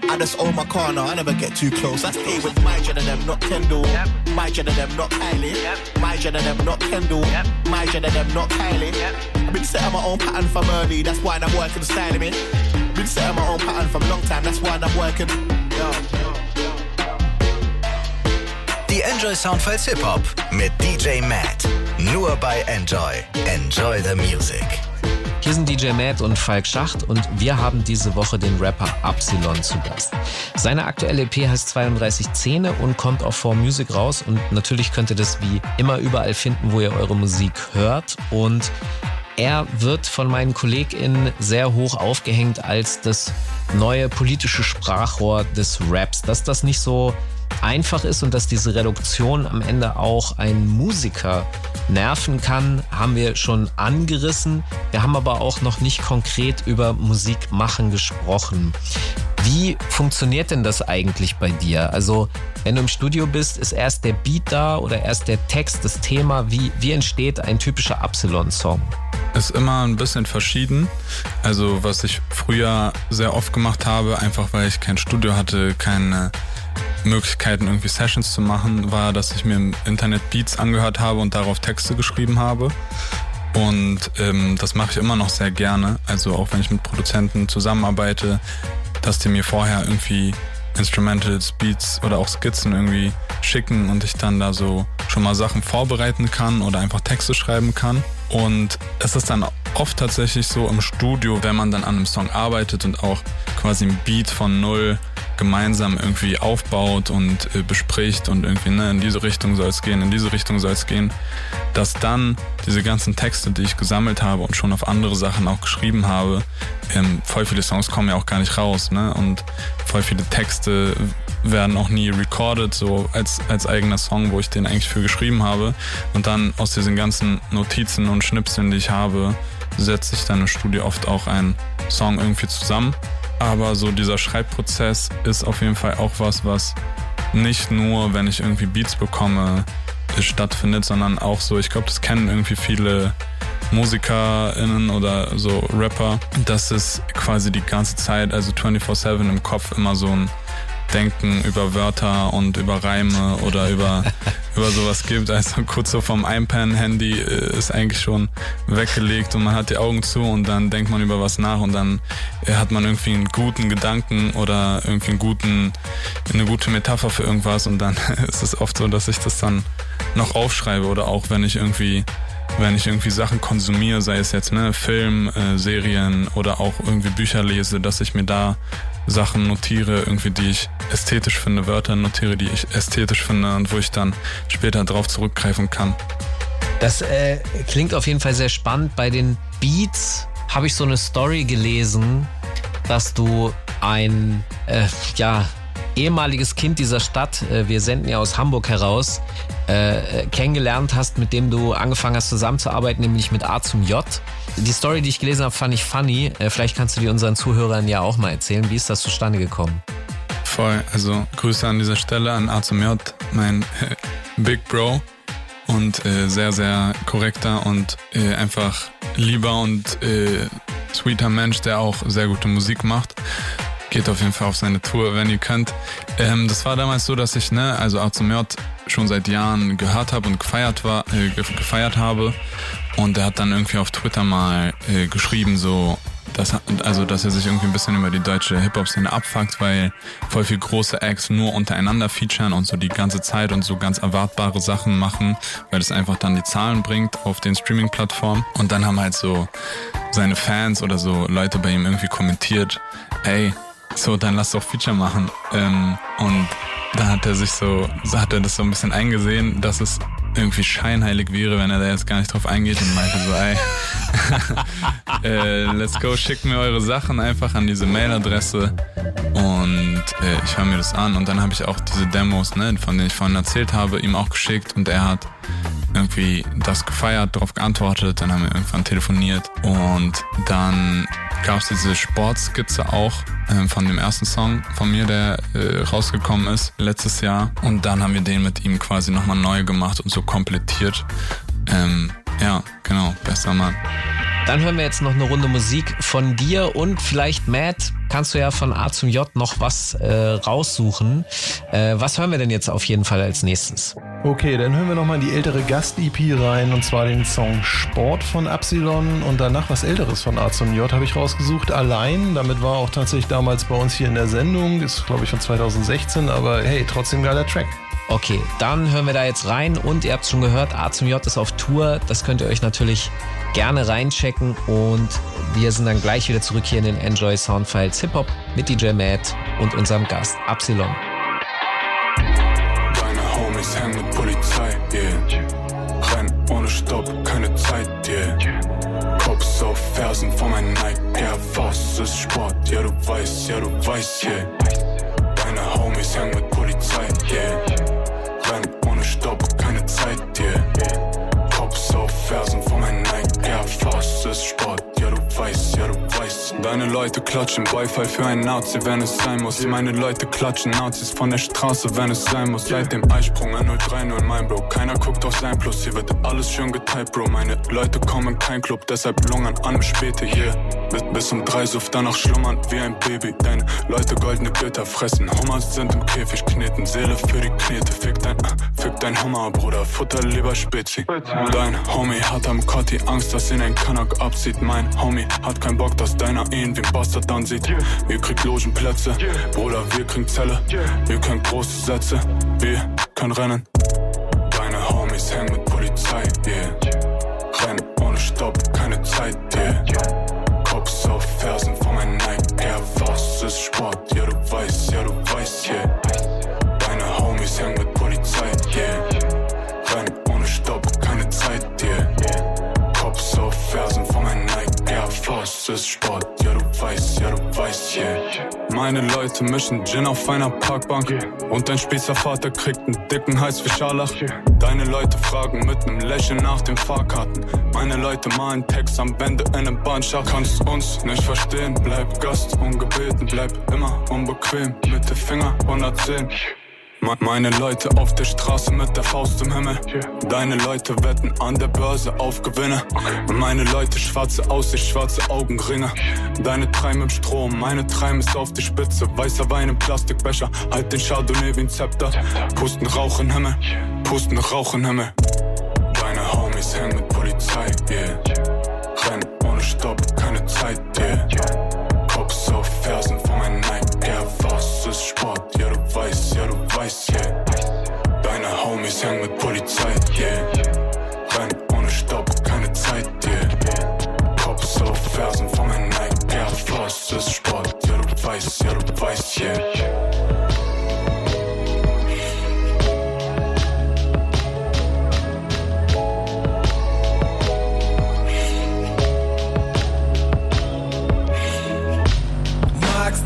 I just own my car now, I never get too close. I stay with my gen of them, not Kendall. My gen of them, not Kylie. My gen them, not Kendall. My gen of them, not Kylie. I've been setting my own pattern from early, that's why I'm working styling me. Been setting my own pattern from long time, that's why I'm working. Yeah. Die Enjoy Soundfiles Hip Hop mit DJ Matt. Nur bei Enjoy. Enjoy the Music. Hier sind DJ Matt und Falk Schacht und wir haben diese Woche den Rapper Absilon zu Gast. Seine aktuelle EP heißt 32 Zähne und kommt auf 4 Music raus und natürlich könnt ihr das wie immer überall finden, wo ihr eure Musik hört und er wird von meinen KollegInnen sehr hoch aufgehängt als das neue politische Sprachrohr des Raps. Dass das nicht so einfach ist und dass diese Reduktion am Ende auch einen Musiker nerven kann, haben wir schon angerissen. Wir haben aber auch noch nicht konkret über Musik machen gesprochen. Wie funktioniert denn das eigentlich bei dir? Also, wenn du im Studio bist, ist erst der Beat da oder erst der Text, das Thema? Wie, wie entsteht ein typischer Absilon-Song? Ist immer ein bisschen verschieden. Also, was ich früher sehr oft gemacht habe, einfach weil ich kein Studio hatte, keine Möglichkeiten, irgendwie Sessions zu machen, war, dass ich mir im Internet Beats angehört habe und darauf Texte geschrieben habe. Und ähm, das mache ich immer noch sehr gerne. Also auch wenn ich mit Produzenten zusammenarbeite, dass die mir vorher irgendwie Instrumentals, Beats oder auch Skizzen irgendwie schicken und ich dann da so schon mal Sachen vorbereiten kann oder einfach Texte schreiben kann. Und es ist dann oft tatsächlich so im Studio, wenn man dann an einem Song arbeitet und auch quasi ein Beat von null gemeinsam irgendwie aufbaut und äh, bespricht und irgendwie, ne, in diese Richtung soll es gehen, in diese Richtung soll es gehen, dass dann diese ganzen Texte, die ich gesammelt habe und schon auf andere Sachen auch geschrieben habe, ähm, voll viele Songs kommen ja auch gar nicht raus, ne? Und voll viele Texte werden auch nie recorded, so als, als eigener Song, wo ich den eigentlich für geschrieben habe. Und dann aus diesen ganzen Notizen und Schnipseln, die ich habe, setze ich dann im Studio oft auch einen Song irgendwie zusammen. Aber so dieser Schreibprozess ist auf jeden Fall auch was, was nicht nur, wenn ich irgendwie Beats bekomme, stattfindet, sondern auch so, ich glaube, das kennen irgendwie viele MusikerInnen oder so Rapper, dass es quasi die ganze Zeit, also 24-7 im Kopf immer so ein Denken über Wörter und über Reime oder über, [laughs] über sowas gibt. Also kurz so vom Einpan-Handy äh, ist eigentlich schon weggelegt und man hat die Augen zu und dann denkt man über was nach und dann äh, hat man irgendwie einen guten Gedanken oder irgendwie einen guten, eine gute Metapher für irgendwas und dann [laughs] ist es oft so, dass ich das dann noch aufschreibe oder auch wenn ich irgendwie wenn ich irgendwie Sachen konsumiere, sei es jetzt ne, Film, äh, Serien oder auch irgendwie Bücher lese, dass ich mir da Sachen notiere, irgendwie die ich ästhetisch finde, Wörter notiere, die ich ästhetisch finde und wo ich dann später drauf zurückgreifen kann. Das äh, klingt auf jeden Fall sehr spannend. Bei den Beats habe ich so eine Story gelesen, dass du ein äh, ja, ehemaliges Kind dieser Stadt, äh, wir senden ja aus Hamburg heraus, äh, kennengelernt hast, mit dem du angefangen hast zusammenzuarbeiten, nämlich mit A zum J. Die Story, die ich gelesen habe, fand ich funny. Äh, vielleicht kannst du die unseren Zuhörern ja auch mal erzählen. Wie ist das zustande gekommen? Voll. Also Grüße an dieser Stelle an A zum J, mein Big Bro und äh, sehr, sehr korrekter und äh, einfach lieber und äh, sweeter Mensch, der auch sehr gute Musik macht. Geht auf jeden Fall auf seine Tour, wenn ihr könnt. Ähm, das war damals so, dass ich, ne, also A zum J schon seit Jahren gehört habe und gefeiert war, äh, gefeiert habe. Und er hat dann irgendwie auf Twitter mal äh, geschrieben, so, dass, also, dass er sich irgendwie ein bisschen über die deutsche Hip-Hop-Szene abfuckt, weil voll viel große Acts nur untereinander featuren und so die ganze Zeit und so ganz erwartbare Sachen machen, weil es einfach dann die Zahlen bringt auf den Streaming-Plattformen. Und dann haben halt so seine Fans oder so Leute bei ihm irgendwie kommentiert, ey, so, dann lass doch Feature machen. Ähm, und da hat er sich so, so hat er das so ein bisschen eingesehen, dass es irgendwie scheinheilig wäre, wenn er da jetzt gar nicht drauf eingeht und meinte so, ey, [laughs] äh, let's go, schickt mir eure Sachen einfach an diese Mailadresse und äh, ich höre mir das an und dann habe ich auch diese Demos, ne, von denen ich vorhin erzählt habe, ihm auch geschickt und er hat irgendwie das gefeiert, darauf geantwortet, dann haben wir irgendwann telefoniert und dann gab es diese Sportskizze auch äh, von dem ersten Song von mir, der äh, rausgekommen ist letztes Jahr. Und dann haben wir den mit ihm quasi nochmal neu gemacht und so komplettiert. Ähm, ja, genau, bester Mann. Dann hören wir jetzt noch eine Runde Musik von dir und vielleicht Matt, kannst du ja von A zum J noch was äh, raussuchen. Äh, was hören wir denn jetzt auf jeden Fall als nächstes? Okay, dann hören wir nochmal in die ältere Gast-EP rein und zwar den Song Sport von Absilon und danach was älteres von A zum J habe ich rausgesucht. Allein, damit war auch tatsächlich damals bei uns hier in der Sendung, ist glaube ich von 2016, aber hey, trotzdem geiler Track. Okay, dann hören wir da jetzt rein und ihr habt schon gehört, A zum J ist auf Tour. Das könnt ihr euch natürlich gerne reinchecken und wir sind dann gleich wieder zurück hier in den Enjoy Soundfiles Hip Hop mit DJ Matt und unserem Gast Absilon. Homies hängen mit Polizei, yeah. Renn ohne Stopp, keine Zeit, yeah. Cops auf Fersen von meinem Nike, Air Force ist Sport, ja du weißt, ja du weißt, yeah. Deine Homies hängen mit Polizei, yeah. Renn ohne Stopp, keine Zeit, yeah. Cops auf Fersen von meinem Nike, Air Force ist Sport, ja du weißt, ja du weißt. Deine Leute klatschen Beifall für einen Nazi, wenn es sein muss. Meine Leute klatschen Nazis von der Straße, wenn es sein muss. Seit dem Eisprung in 030 mein Bro. Keiner guckt auf sein Plus, hier wird alles schön geteilt, Bro. Meine Leute kommen in kein Club, deshalb lungern an später hier. Bis, bis um drei Suft, danach schlummern wie ein Baby. Deine Leute goldene Götter fressen. Hummers sind im Käfig kneten, Seele für die Knete. Fick dein, äh, fick dein Hummer, Bruder, Futter lieber Spezi. Dein Homie hat am Kotti Angst, dass ihn ein Kanak abzieht. Mein Homie hat keinen Bock, dass deiner ihn wie ein Bastard ansieht. Wir kriegt Logenplätze, Bruder, wir kriegen Zelle. Wir können große Sätze, wir können rennen. Deine Homies hängen mit Polizei, yeah. Rennen ohne Stopp, keine Zeit, yeah. Cops auf Fersen von meinem Nike, Air Force ist Sport, Force ist Sport, ja du weißt, ja du weißt, yeah. Meine Leute mischen Gin auf einer Parkbank und dein Spießer Vater kriegt einen dicken Hals wie Scharlach. Deine Leute fragen mit nem Lächeln nach den Fahrkarten. Meine Leute malen Text am Wände in einem Bahnschacht. Kannst uns nicht verstehen, bleib Gast ungebeten, bleib immer unbequem mit den Finger 110. Meine Leute auf der Straße mit der Faust im Himmel. Deine Leute wetten an der Börse auf Gewinne. Meine Leute schwarze Aussicht, schwarze Augenringe. Deine Treim im Strom, meine Treim ist auf die Spitze. Weißer Wein im Plastikbecher, halt den Chardonnay wie ein Zepter. Pusten Rauch in Himmel, pusten Rauch in Himmel. Deine Homies hängen mit Polizei, yeah. Renn ohne Stopp, keine Zeit, yeah. Cops auf Fersen Force ist Sport, ja du weißt, ja du weißt, yeah. Deine Homies hängen mit Polizei, yeah. Renn ohne Stopp, keine Zeit, yeah. Cops auf Fersen von meinem Nike, Air Force ist Sport, ja du weißt, ja du weißt, yeah.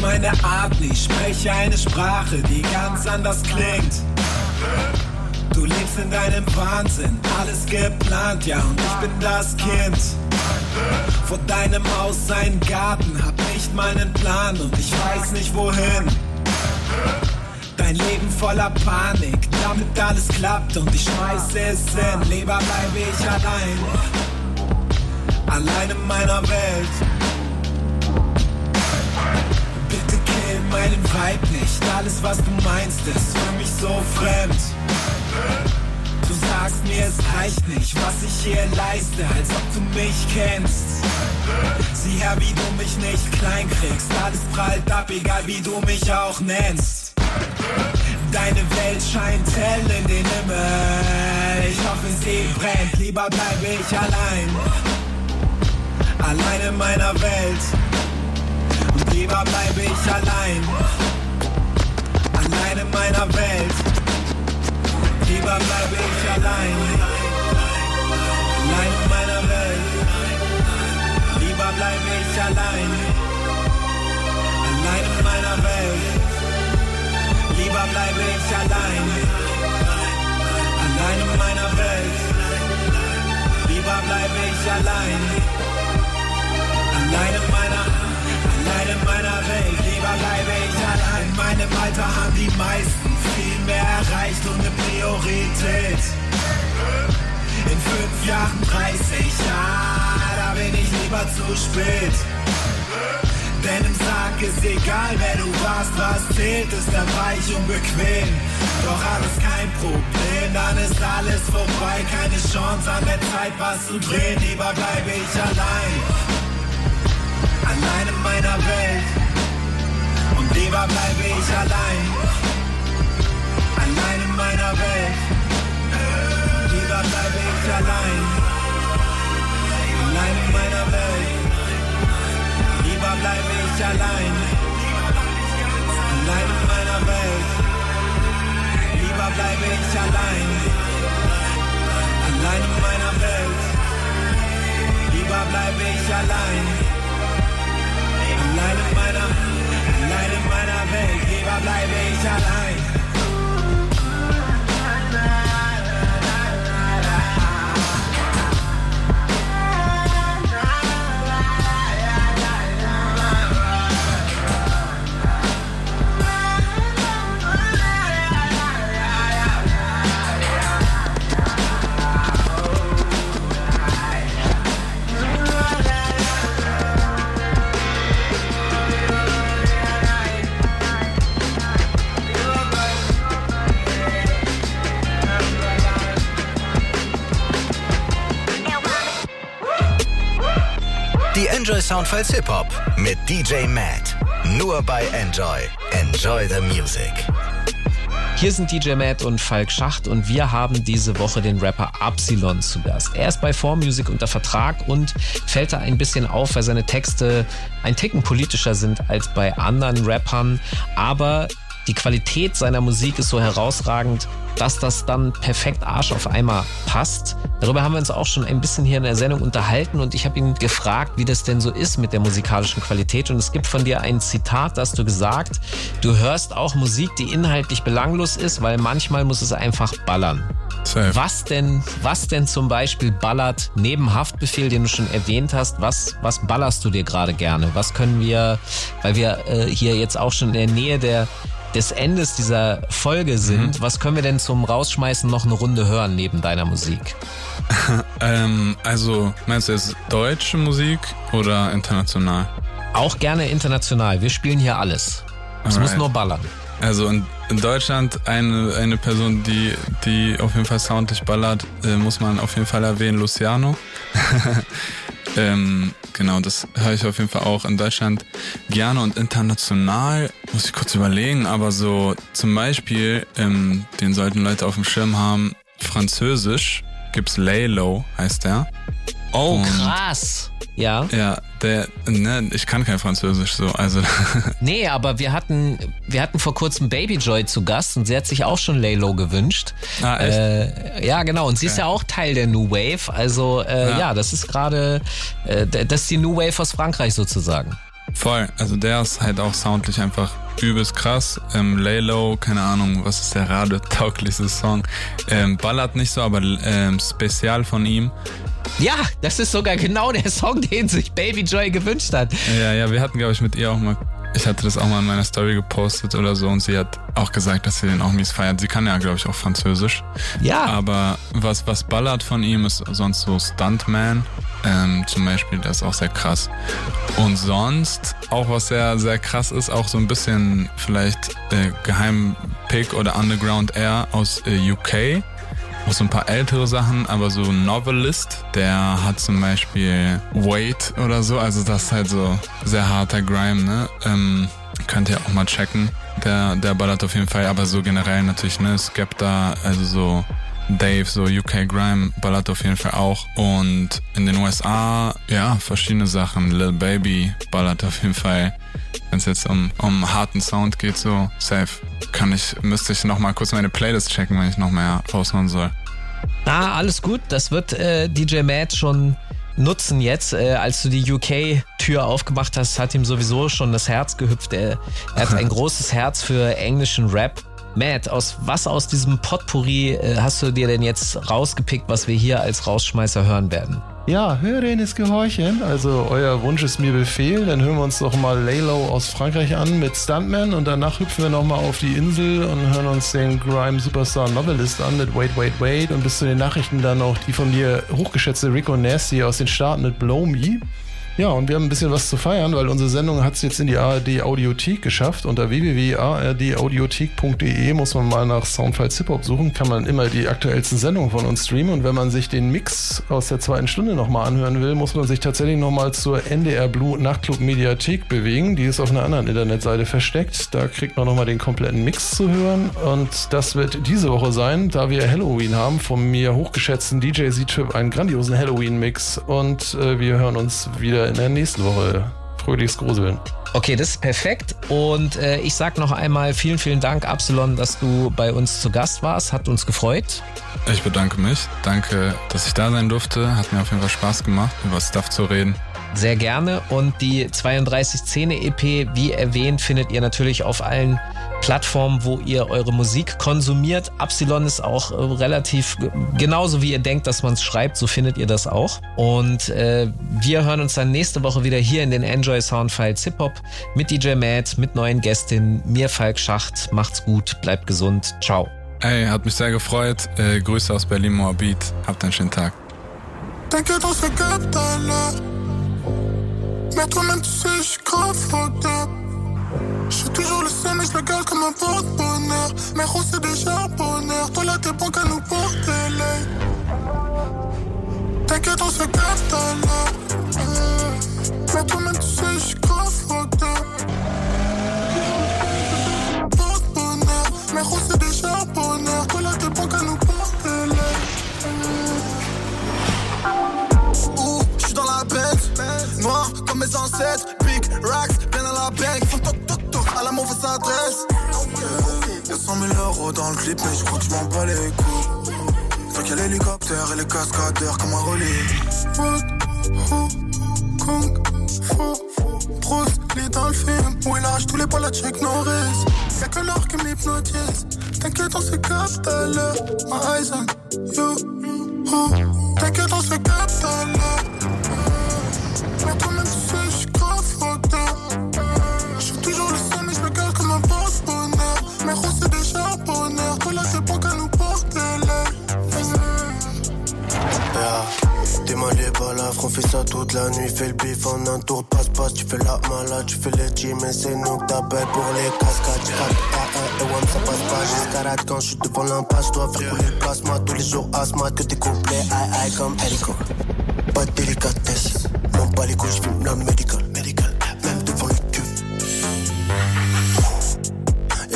Magst meine Art nicht, spreche eine Sprache, die ganz anders klingt. Du lebst in deinem Wahnsinn, alles geplant, ja, und ich bin das Kind. Vor deinem Haus sein Garten, hab nicht meinen Plan und ich weiß nicht wohin. Dein Leben voller Panik, damit alles klappt und ich schmeiße es hin. Lieber bleibe ich allein, allein in meiner Welt. Meinen Vibe nicht. Alles, was du meinst, ist für mich so fremd. Du sagst mir, es reicht nicht, was ich hier leiste, als ob du mich kennst. Sieh her, wie du mich nicht klein kriegst. Alles prallt ab, egal wie du mich auch nennst. Deine Welt scheint hell in den Himmel. Ich hoffe, sie brennt. Lieber bleibe ich allein. Allein in meiner Welt. Und lieber bleibe ich allein. Allein in meiner Welt. Lieber bleibe ich allein. Allein in meiner Welt. Lieber bleibe ich allein. Allein in meiner Welt. Lieber bleibe ich allein. Allein in meiner Welt. Lieber bleibe ich allein. Allein in meiner, allein in meiner Welt. Lieber bleibe ich allein. In meinem Alter haben die meisten viel mehr erreicht und eine Priorität. In fünf Jahren 30, ja, da bin ich lieber zu spät. Denn im Sarg ist egal, wer du warst, was zählt, ist dann weich und bequem. Doch alles kein Problem, dann ist alles vorbei, keine Chance an der Zeit, was zu drehen. Lieber bleibe ich allein, allein in meiner Welt. Und lieber bleibe ich allein, allein in meiner Welt. Lieber bleibe ich allein, allein in meiner Welt. Lieber bleibe ich allein, allein in meiner Welt. Lieber bleibe ich allein, allein in meiner Welt. Lieber bleibe ich allein, allein in meiner, allein in meiner Welt. Lieber bleibe ich allein. Enjoy Soundfiles Hip Hop mit DJ Matt. Nur bei Enjoy. Enjoy the Music. Hier sind DJ Matt und Falk Schacht und wir haben diese Woche den Rapper Absilon zu Gast. Er ist bei 4Music unter Vertrag und fällt da ein bisschen auf, weil seine Texte ein Ticken politischer sind als bei anderen Rappern. Aber die Qualität seiner Musik ist so herausragend, dass das dann perfekt Arsch auf Eimer passt. Darüber haben wir uns auch schon ein bisschen hier in der Sendung unterhalten und ich habe ihn gefragt, wie das denn so ist mit der musikalischen Qualität. Und es gibt von dir ein Zitat, da hast du gesagt, du hörst auch Musik, die inhaltlich belanglos ist, weil manchmal muss es einfach ballern. Safe. Was denn, was denn zum Beispiel ballert neben Haftbefehl, den du schon erwähnt hast? Was, was ballerst du dir gerade gerne? Was können wir, weil wir äh, hier jetzt auch schon in der Nähe der des Endes dieser Folge sind, Mhm. was können wir denn zum Rausschmeißen noch eine Runde hören neben deiner Musik? [laughs] Ähm, also, meinst du jetzt deutsche Musik oder international? Auch gerne international. Wir spielen hier alles. Es muss nur ballern. Also in, in Deutschland eine, eine Person, die, die auf jeden Fall soundlich ballert, äh, muss man auf jeden Fall erwähnen, Luciano. [laughs] ähm, genau, das höre ich auf jeden Fall auch in Deutschland gerne und international, muss ich kurz überlegen, aber so zum Beispiel, ähm, den sollten Leute auf dem Schirm haben, Französisch gibt's Laylo, heißt der. Oh, Und- krass. Ja. Ja, der, ne, ich kann kein Französisch so, also [laughs] Nee, aber wir hatten, wir hatten vor kurzem Baby Joy zu Gast und sie hat sich auch schon Laylo gewünscht. Ah, echt? Äh, ja, genau. Und sie ist Okay. ja auch Teil der New Wave. Also äh, ja. Ja. das ist gerade, äh, das ist die New Wave aus Frankreich sozusagen. Voll, also der ist halt auch soundlich einfach übelst krass. Ähm, Laylo, keine Ahnung, was ist der radiotauglichste Song? Ähm, ballert nicht so, aber ähm, Spezial von ihm. Ja, das ist sogar genau der Song, den sich Baby Joy gewünscht hat. Ja, ja, wir hatten, glaube ich, mit ihr auch mal, ich hatte das auch mal in meiner Story gepostet oder so und sie hat auch gesagt, dass sie den auch mies feiert. Sie kann ja, glaube ich, auch Französisch. Ja. Aber was, was ballert von ihm ist sonst so Stuntman. Ähm, zum Beispiel, das ist auch sehr krass. Und sonst, auch was sehr, sehr krass ist, auch so ein bisschen vielleicht äh, Geheimpick oder Underground Air aus äh, UK. Auch so ein paar ältere Sachen, aber so ein Novelist, der hat zum Beispiel Wait oder so, also das ist halt so sehr harter Grime, ne? Ähm, könnt ihr auch mal checken. Der, der ballert auf jeden Fall, aber so generell natürlich, ne? Skepta, also so Dave, so UK Grime ballert auf jeden Fall auch. Und in den USA, ja, verschiedene Sachen. Lil Baby ballert auf jeden Fall. Wenn es jetzt um, um harten Sound geht, so safe. Kann ich, müsste ich nochmal kurz meine Playlist checken, wenn ich noch mehr raushauen soll. Ah, alles gut. Das wird äh, DJ Matt schon nutzen jetzt. Äh, als du die UK-Tür aufgemacht hast, hat ihm sowieso schon das Herz gehüpft. Er, er hat ein [laughs] großes Herz für englischen Rap. Matt, aus was aus diesem Potpourri äh, hast du dir denn jetzt rausgepickt, was wir hier als Rausschmeißer hören werden? Ja, hören ist Gehorchen. Also euer Wunsch ist mir Befehl. Dann hören wir uns doch mal Laylow aus Frankreich an mit Stuntman und danach hüpfen wir nochmal auf die Insel und hören uns den Grime Superstar Novelist an mit Wait, Wait, Wait und bis zu den Nachrichten dann noch die von dir hochgeschätzte Rico Nasty aus den Staaten mit Blow Me. Ja, und wir haben ein bisschen was zu feiern, weil unsere Sendung hat es jetzt in die ARD Audiothek geschafft. Unter www.ardaudiothek.de muss man mal nach Soundfiles Hip Hop suchen, kann man immer die aktuellsten Sendungen von uns streamen. Und wenn man sich den Mix aus der zweiten Stunde nochmal anhören will, muss man sich tatsächlich nochmal zur NDR Blue Nachtclub Mediathek bewegen. Die ist auf einer anderen Internetseite versteckt. Da kriegt man nochmal den kompletten Mix zu hören. Und das wird diese Woche sein, da wir Halloween haben, vom mir hochgeschätzten DJ Z-Trip einen grandiosen Halloween-Mix. Und äh, wir hören uns wieder in der nächsten Woche. Fröhliches Gruseln. Okay, das ist perfekt. Und äh, ich sag noch einmal vielen, vielen Dank, Absalon, dass du bei uns zu Gast warst. Hat uns gefreut. Ich bedanke mich. Danke, dass ich da sein durfte. Hat mir auf jeden Fall Spaß gemacht, über Stuff zu reden. Sehr gerne. Und die 32 Szene EP, wie erwähnt, findet ihr natürlich auf allen Plattformen, wo ihr eure Musik konsumiert. Absilon ist auch äh, relativ genauso wie ihr denkt, dass man es schreibt, so findet ihr das auch. Und äh, wir hören uns dann nächste Woche wieder hier in den Enjoy Soundfiles Hip Hop mit DJ Matt, mit neuen Gästinnen, mir Falk Schacht. Macht's gut, bleibt gesund. Ciao. Ey, hat mich sehr gefreut. Äh, Grüße aus Berlin Moabit. Habt einen schönen Tag. On se capte à l'heure. Mais toi-même, tu sais, je suis toujours le seul, mais je le garde comme un porte-bonheur. Mais gros, c'est déjà bonheur. Toi, là, t'es bon qu'à nous porter l'œil. T'inquiète, on se capte à l'heure. Mais toi-même, tu sais, je suis grave. Porte-bonheur. Mais gros, c'est déjà bonheur. Toi, là, t'es bon qu'à nous porter l'œil. Ouh, je suis dans la bête, noir comme mes ancêtres, big racks, bien à la bank, à la mauvaise adresse. Y'a 100 000 euros dans le clip, mais je crois que je m'en bats les couilles. Fait qu'il y a l'hélicoptère et les cascadeurs comme un relais. Kung? Fu? Bruce Lee dans le film Où il arrache tous les balles à Chuck Norris Y'a que l'or qui m'hypnotise T'inquiète on se capte à l'heure My eyes on you. T'inquiète on se capte à l'heure gros c'est déjà bonheur Toi là c'est pas qu'à nous porter. T'es mal les balafres, on fait ça toute la nuit. Fais le bif en un tour de passe-passe. Tu fais la malade, tu fais les gym et c'est nous que t'appelles pour les cascades. Tu captes A1 et WAM, ça passe pas. J'escarade quand je suis devant l'impasse. Je dois faire couler le plasma tous les jours. Asthma, que tes couplets. Aïe aïe comme hélico. Pas de délicatesse. M'en bats les couilles, j'fume la médicale.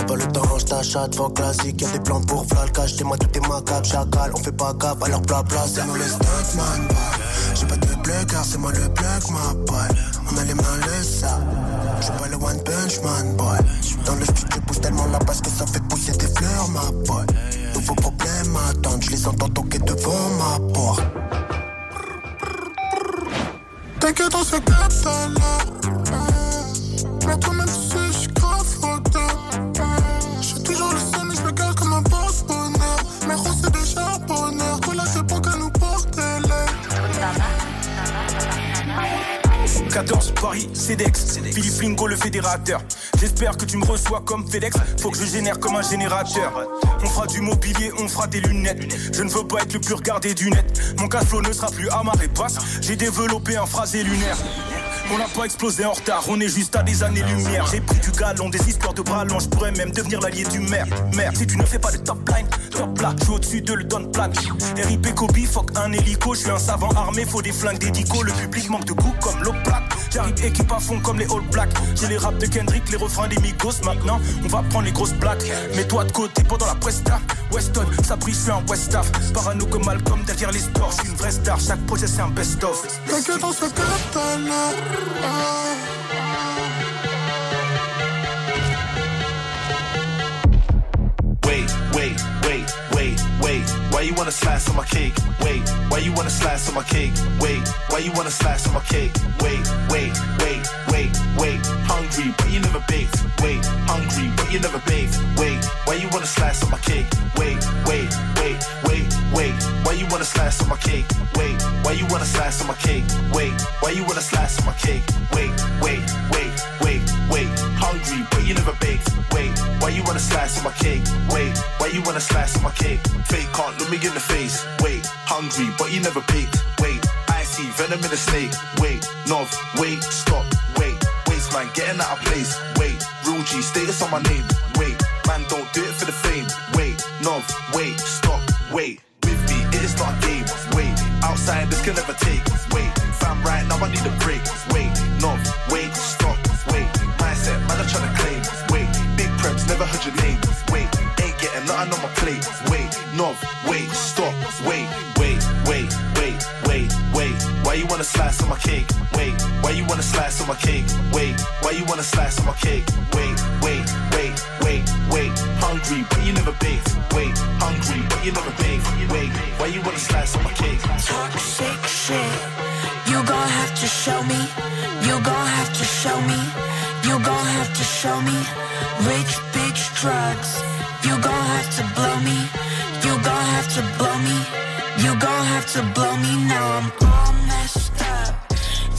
Pas le temps, range ta chatte, fuck classique. Y'a des plans pour flat, cache tes moi tout est macabre. Chacal, on fait pas gaffe, alors blabla, c'est nous les stuntman. J'ai pas de plug, car c'est moi le plug, ma boy. On a les mains le ça. J'suis pas le one punch man, boy. Dans le studio, pousse tellement la basse que ça fait pousser des fleurs, ma boy. Nouveau problème à attendre, j'les entends toquer devant ma porte. T'inquiète, on se capte à l'heure. Mais toi-même, 14 Paris, CEDEX, Philippe Lingo le fédérateur. J'espère que tu me reçois comme FedEx, faut que je génère comme un générateur. On fera du mobilier, on fera des lunettes. Je ne veux pas être le plus regardé du net. Mon cash flow ne sera plus à marée basse. J'ai développé un phrasé lunaire. On n'a pas explosé en retard, on est juste à des années-lumière. J'ai pris du galon, des histoires de ballon, je pourrais même devenir l'allié du maire. Merde, si tu ne fais pas de top line, top là, je suis au-dessus de le don plate. RIP Kobe, fuck un hélico, je suis un savant armé, faut des flingues dédico. Le public manque de goût comme plate. J'arrive équipe à fond comme les All Blacks. J'ai les raps de Kendrick, les refrains des Migos. Maintenant, on va prendre les grosses plaques. Mets-toi de côté pendant la presta. Weston, ça brille, je suis un Westaf. Parano comme Malcolm derrière les sports. Je suis une vraie star, chaque projet c'est un best-of. T'inquiète, on se you wanna slice on my cake? Wait, why you wanna slice on my cake? Wait, why you wanna slice on my cake? Wait, wait, wait, wait, wait. Hungry, but you never baked. Wait, hungry, but you never baked. Wait, why you wanna slice on my cake? Wait, wait, wait, wait, wait. Why you wanna slice on my cake? Wait, why you wanna slice on my cake? Wait, why you wanna slice on my cake? Wait, wait, wait, wait. But you never baked. Wait, why you wanna slice on my cake? Wait, why you wanna slice on my cake? Fake can't look me in the face. Wait, hungry, but you never baked. Wait, I see venom in the snake. Wait, Nov, wait, stop, wait. Waste man getting out of place. Wait, real G status on my name. Wait, man don't do it for the fame. Wait, Nov, wait, stop, wait. With me, it is not a game. Wait, outside this can never take. Wait, fam, right now I need a break. My cake? Wait, why you wanna slice on my cake? Wait, why you wanna slice on my cake? Wait, wait, wait, wait, wait. Hungry, but you never baked. Wait, hungry, but you never baked. Wait, why you wanna slice on my cake? Toxic shit. You gon' have to show me. You gon' have to show me. You gon' have to show me. Rich bitch drugs. You gon' have to blow me. You gon' have to blow me. You gon' have to blow me. Now I'm.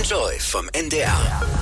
Enjoy vom NDR.